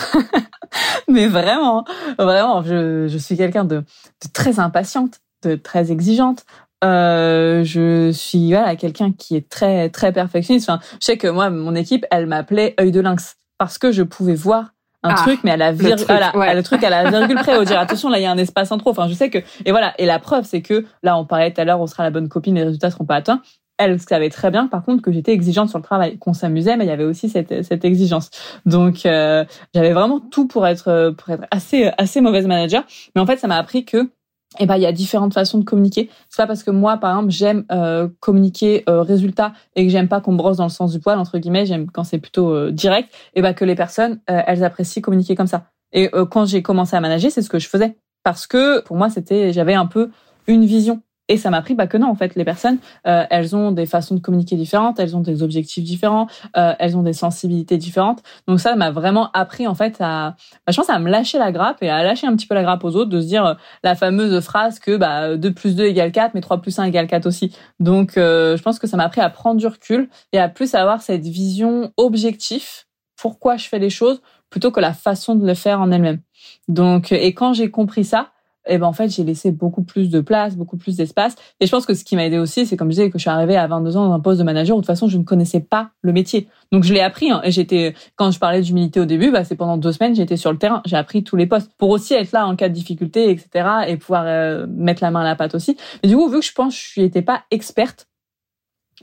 [LAUGHS] Mais vraiment, vraiment, je, je suis quelqu'un de, de très impatiente, de très exigeante, euh, je suis voilà quelqu'un qui est très très perfectionniste. Enfin, je sais que moi, mon équipe, elle m'appelait œil de lynx parce que je pouvais voir un ah, truc, mais à la virgule, le truc à la [LAUGHS] virgule près, au dire attention, là il y a un espace en trop. Enfin, je sais que et voilà. Et la preuve, c'est que là, on parlait tout à l'heure, on sera la bonne copine, les résultats seront pas atteints. Elle savait très bien, par contre, que j'étais exigeante sur le travail, qu'on s'amusait, mais il y avait aussi cette, cette exigence. Donc, euh, j'avais vraiment tout pour être pour être assez assez mauvaise manager. Mais en fait, ça m'a appris que eh ben il y a différentes façons de communiquer. C'est pas parce que moi par exemple j'aime euh, communiquer euh, résultat et que j'aime pas qu'on brosse dans le sens du poil entre guillemets, j'aime quand c'est plutôt euh, direct, et eh ben que les personnes euh, elles apprécient communiquer comme ça. Et quand j'ai commencé à manager, c'est ce que je faisais parce que pour moi c'était j'avais un peu une vision et ça m'a pris bah, que non, en fait, les personnes, euh, elles ont des façons de communiquer différentes, elles ont des objectifs différents, euh, elles ont des sensibilités différentes. Donc ça m'a vraiment appris, en fait, à, bah, je pense, à me lâcher la grappe et à lâcher un petit peu la grappe aux autres, de se dire euh, la fameuse phrase que bah, 2 plus 2 égale 4, mais 3 plus 1 égale 4 aussi. Donc je pense que ça m'a appris à prendre du recul et à plus avoir cette vision objective, pourquoi je fais les choses, plutôt que la façon de le faire en elle-même. Donc, et quand j'ai compris ça, et ben en fait j'ai laissé beaucoup plus de place, beaucoup plus d'espace. Et je pense que ce qui m'a aidé aussi, c'est comme je disais que je suis arrivée à 22 ans dans un poste de manager où de toute façon je ne connaissais pas le métier. Donc je l'ai appris. Hein, et j'étais quand je parlais d'humilité au début, bah, c'est pendant deux semaines j'étais sur le terrain, j'ai appris tous les postes pour aussi être là en cas de difficulté, etc. Et pouvoir euh, mettre la main à la pâte aussi. Mais du coup vu que je pense que je n'étais pas experte,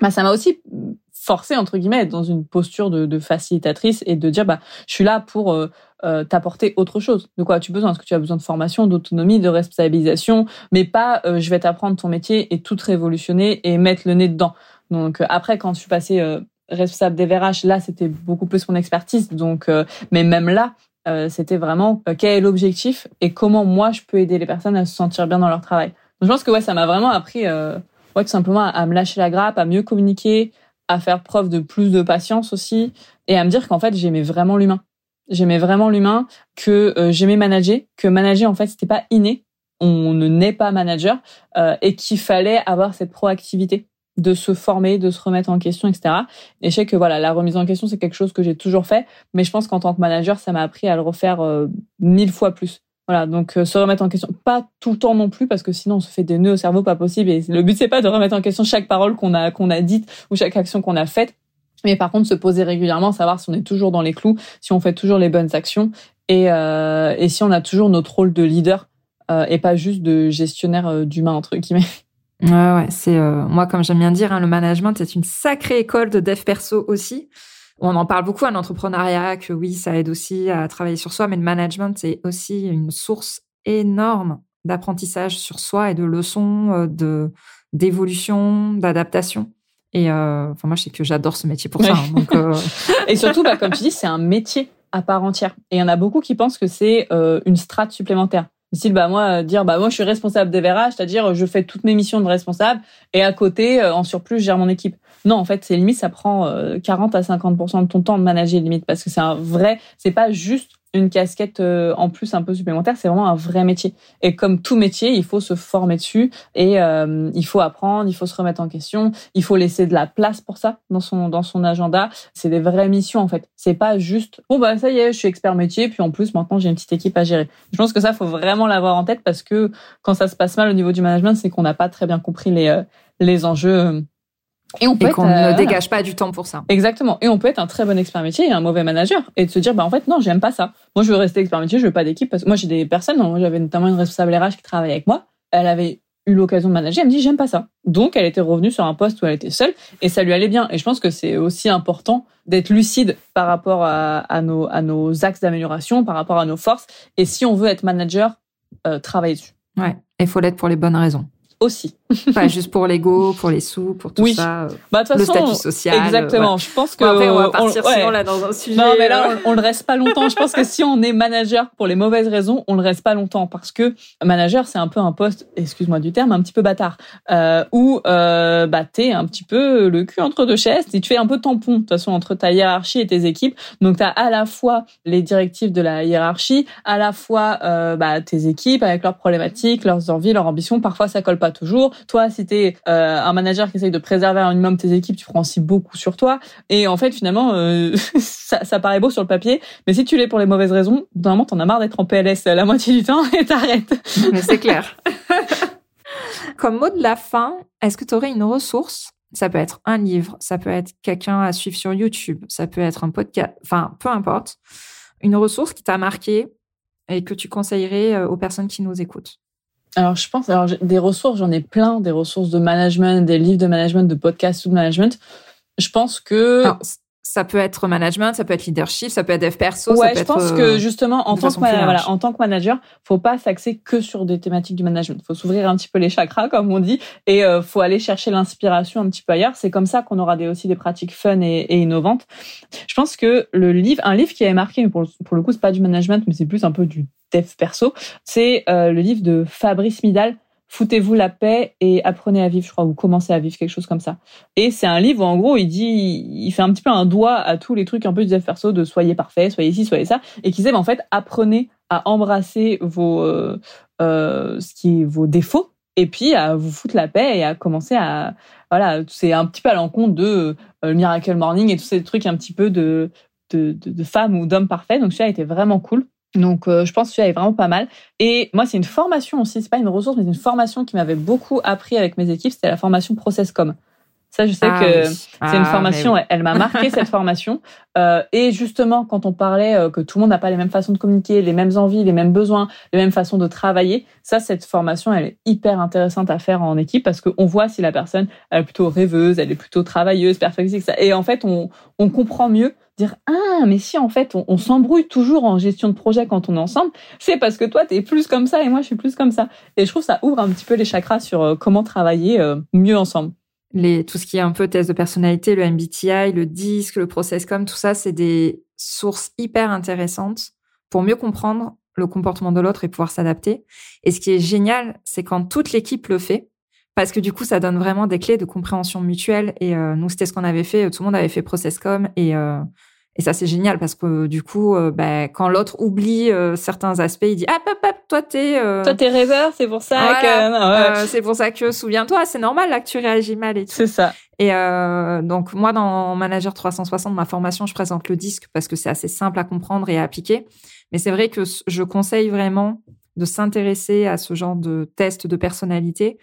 bah ça m'a aussi forcé entre guillemets être dans une posture de, de facilitatrice et de dire bah je suis là pour euh, euh, t'apporter autre chose. De quoi as-tu besoin? Est-ce que tu as besoin de formation, d'autonomie, de responsabilisation, mais pas euh, je vais t'apprendre ton métier et tout révolutionner et mettre le nez dedans. Donc euh, après, quand je suis passée responsable des VRH, là c'était beaucoup plus mon expertise. Donc, mais même là, c'était vraiment quel est l'objectif et comment moi je peux aider les personnes à se sentir bien dans leur travail. Donc, je pense que ouais, ça m'a vraiment appris, ouais, tout simplement à, à me lâcher la grappe, à mieux communiquer, à faire preuve de plus de patience aussi et à me dire qu'en fait j'aimais vraiment l'humain J'aimais vraiment l'humain, que euh, j'aimais manager, que manager en fait c'était pas inné, on ne naît pas manager, euh, et qu'il fallait avoir cette proactivité de se former, de se remettre en question, etc. Et je sais que voilà, la remise en question c'est quelque chose que j'ai toujours fait, mais je pense qu'en tant que manager ça m'a appris à le refaire euh, mille fois plus. Voilà, donc se remettre en question, pas tout le temps non plus parce que sinon on se fait des nœuds au cerveau pas possible. Et le but c'est pas de remettre en question chaque parole qu'on a qu'on a dite ou chaque action qu'on a faite, mais par contre, se poser régulièrement, savoir si on est toujours dans les clous, si on fait toujours les bonnes actions et, euh, si on a toujours notre rôle de leader euh, et pas juste de gestionnaire euh, d'humain entre guillemets. [LAUGHS] Ouais, ouais, c'est moi comme j'aime bien dire, hein, le management c'est une sacrée école de dev perso aussi. On en parle beaucoup à l'entrepreneuriat, que oui, ça aide aussi à travailler sur soi, mais le management c'est aussi une source énorme d'apprentissage sur soi et de leçons, de d'évolution, d'adaptation. Et euh, enfin, moi, je sais que j'adore ce métier pour ça. Hein, donc, euh... [LAUGHS] et surtout, bah, comme tu dis, c'est un métier à part entière. Et il y en a beaucoup qui pensent que c'est euh, une strate supplémentaire. Style, bah moi, dire, bah moi je suis responsable des VRH, c'est-à-dire je fais toutes mes missions de responsable et à côté, en surplus, je gère mon équipe. Non, en fait, c'est limite, ça prend 40 à 50% de ton temps de manager limite parce que c'est un vrai, c'est pas juste une casquette euh, en plus un peu supplémentaire, c'est vraiment un vrai métier. Et comme tout métier, il faut se former dessus et euh, il faut apprendre, il faut se remettre en question, il faut laisser de la place pour ça dans son dans son agenda. C'est des vraies missions en fait. C'est pas juste bon bah ça y est, je suis expert métier puis en plus maintenant j'ai une petite équipe à gérer. Je pense que ça faut vraiment l'avoir en tête parce que quand ça se passe mal au niveau du management, c'est qu'on n'a pas très bien compris les euh, les enjeux et on peut qu'on ne euh, dégage pas du temps pour ça. Exactement. Et on peut être un très bon expert métier et un mauvais manager et de se dire bah en fait non j'aime pas ça. Moi je veux rester expert métier, je veux pas d'équipe parce que moi j'ai des personnes. Moi j'avais notamment une responsable RH qui travaillait avec moi. Elle avait eu l'occasion de manager. Elle me dit j'aime pas ça. Donc elle était revenue sur un poste où elle était seule et ça lui allait bien. Et je pense que c'est aussi important d'être lucide par rapport à, à, nos à nos axes d'amélioration, par rapport à nos forces. Et si on veut être manager, euh, travailler dessus. Ouais. Il faut l'être pour les bonnes raisons aussi. Pas juste pour l'ego, pour les sous, pour tout ça. Euh, bah, de le statut social. Exactement. Je pense que. après, on va partir on, là dans un sujet. Non, mais là, euh. on, on, le reste pas longtemps. Je pense que si on est manager pour les mauvaises raisons, on le reste pas longtemps parce que manager, c'est un peu un poste, excuse-moi du terme, un petit peu bâtard, euh, où euh, bah t'es un petit peu le cul entre deux chaises et tu fais un peu tampon de toute façon entre ta hiérarchie et tes équipes. Donc t'as à la fois les directives de la hiérarchie, à la fois euh, bah, tes équipes avec leurs problématiques, leurs envies, leurs ambitions. Parfois ça colle pas toujours. Toi, si t'es euh, un manager qui essaye de préserver un minimum tes équipes, tu prends aussi beaucoup sur toi. Et en fait, finalement, euh, [LAUGHS] ça, ça, paraît beau sur le papier, mais si tu l'es pour les mauvaises raisons, d'un t'en as marre d'être en PLS la moitié du temps et t'arrêtes. c'est clair. [LAUGHS] Comme mot de la fin, est-ce que tu aurais une ressource? Ça peut être un livre, ça peut être quelqu'un à suivre sur YouTube, ça peut être un podcast, enfin, peu importe. Une ressource qui t'a marqué et que tu conseillerais euh, aux personnes qui nous écoutent? Alors, je pense, alors, des ressources, j'en ai plein, des ressources de management, des livres de management, de podcasts de management. Je pense que. Ça peut être management, ça peut être leadership, ça peut être dev perso. Ouais, ça je pense que euh, justement, en tant que, voilà, en tant que manager, faut pas s'axer que sur des thématiques du management. Faut s'ouvrir un petit peu les chakras, comme on dit, et euh, faut aller chercher l'inspiration un petit peu ailleurs. C'est comme ça qu'on aura des, aussi des pratiques fun et, et, innovantes. Je pense que le livre, un livre qui avait marqué, pour, pour le coup, c'est pas du management, mais c'est plus un peu du dev perso, c'est euh, le livre de Fabrice Midal, Foutez-vous la paix et apprenez à vivre, je crois, ou commencez à vivre, quelque chose comme ça. Et c'est un livre où, en gros, il dit, il fait un petit peu un doigt à tous les trucs un peu du perso de soyez parfait, soyez ci, soyez ça, et qui dit, en fait, apprenez à embrasser vos, euh, euh, ce qui vos défauts, et puis à vous foutre la paix et à commencer à, voilà, c'est un petit peu à l'encontre de euh, Miracle Morning et tous ces trucs un petit peu de, de, de, femmes ou d'hommes parfaits. Donc, a été vraiment cool. Donc, euh, je pense que celui-là est vraiment pas mal. Et moi, c'est une formation aussi. C'est pas une ressource, mais une formation qui m'avait beaucoup appris avec mes équipes. C'était la formation Processcom. Ça, je sais ah que c'est une ah, formation. Elle m'a marqué cette [LAUGHS] formation. Euh, et justement, quand on parlait euh, que tout le monde n'a pas les mêmes façons de communiquer, les mêmes envies, les mêmes besoins, les mêmes façons de travailler, ça, cette formation, elle est hyper intéressante à faire en équipe parce qu'on voit si la personne elle est plutôt rêveuse, elle est plutôt travailleuse, perfectionniste. Et en fait, on, on comprend mieux dire ah mais si en fait on, s'embrouille toujours en gestion de projet quand on est ensemble, c'est parce que toi tu es plus comme ça et moi je suis plus comme ça. Et je trouve ça ouvre un petit peu les chakras sur euh, comment travailler mieux ensemble. Les, tout ce qui est un peu test de personnalité, le MBTI, le DISC, le process comme tout ça, c'est des sources hyper intéressantes pour mieux comprendre le comportement de l'autre et pouvoir s'adapter. Et ce qui est génial, c'est quand toute l'équipe le fait, parce que du coup, ça donne vraiment des clés de compréhension mutuelle. Et euh, nous, c'était ce qu'on avait fait. Tout le monde avait fait Processcom et euh, et ça c'est génial parce que du coup, euh, bah, quand l'autre oublie certains aspects, il dit ah hop hop, toi t'es toi t'es rêveur, c'est pour ça que c'est pour ça que souviens-toi, c'est normal là que tu réagis mal et tout. C'est ça. Et donc moi dans Manager 360, ma formation, je présente le disque parce que c'est assez simple à comprendre et à appliquer. Mais c'est vrai que je conseille vraiment de s'intéresser à ce genre de test de personnalité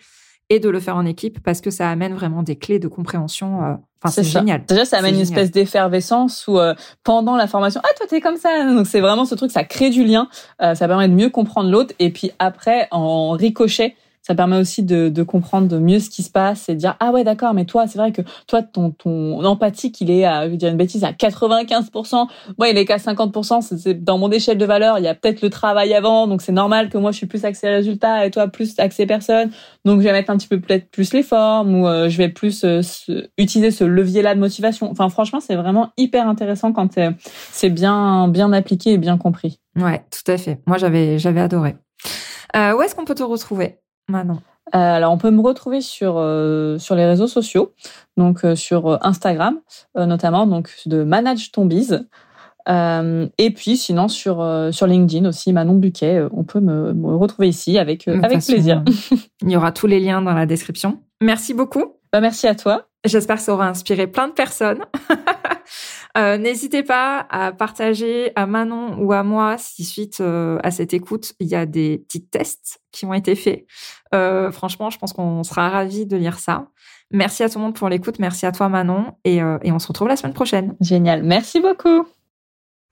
et de le faire en équipe parce que ça amène vraiment des clés de compréhension. Euh, enfin, c'est génial. Déjà, ça amène une espèce d'effervescence où euh, pendant la formation, ah toi t'es comme ça. Donc c'est vraiment ce truc, ça crée du lien, euh, ça permet de mieux comprendre l'autre et puis après en ricochet, ça permet aussi de, de, comprendre mieux ce qui se passe et de dire ah ouais d'accord mais toi c'est vrai que toi ton ton empathique il est à je vais dire une bêtise à 95% moi il est qu'à 50% c'est dans mon échelle de valeur il y a peut-être le travail avant donc c'est normal que moi je suis plus axé résultat et toi plus axé personne donc je vais mettre un petit peu peut-être plus les formes ou euh, je vais plus euh, utiliser ce levier là de motivation. Enfin franchement c'est vraiment hyper intéressant quand euh, c'est bien bien appliqué et bien compris. Ouais tout à fait. Moi j'avais j'avais adoré. Où est-ce qu'on peut te retrouver, Manon alors, on peut me retrouver sur sur les réseaux sociaux, donc sur Instagram notamment, donc de Manage ton bise. et puis sinon sur sur LinkedIn aussi Manon Buquet, on peut me, me retrouver ici avec avec plaisir. il y aura tous les liens dans la description. Merci beaucoup. Bah, merci à toi. J'espère que ça aura inspiré plein de personnes. [LAUGHS] euh, N'hésitez pas à partager à Manon ou à moi si suite euh, à cette écoute, il y a des petits tests qui ont été faits. Euh, franchement, je pense qu'on sera ravis de lire ça. Merci à tout le monde pour l'écoute. Merci à toi Manon. Et, et on se retrouve la semaine prochaine. Génial. Merci beaucoup.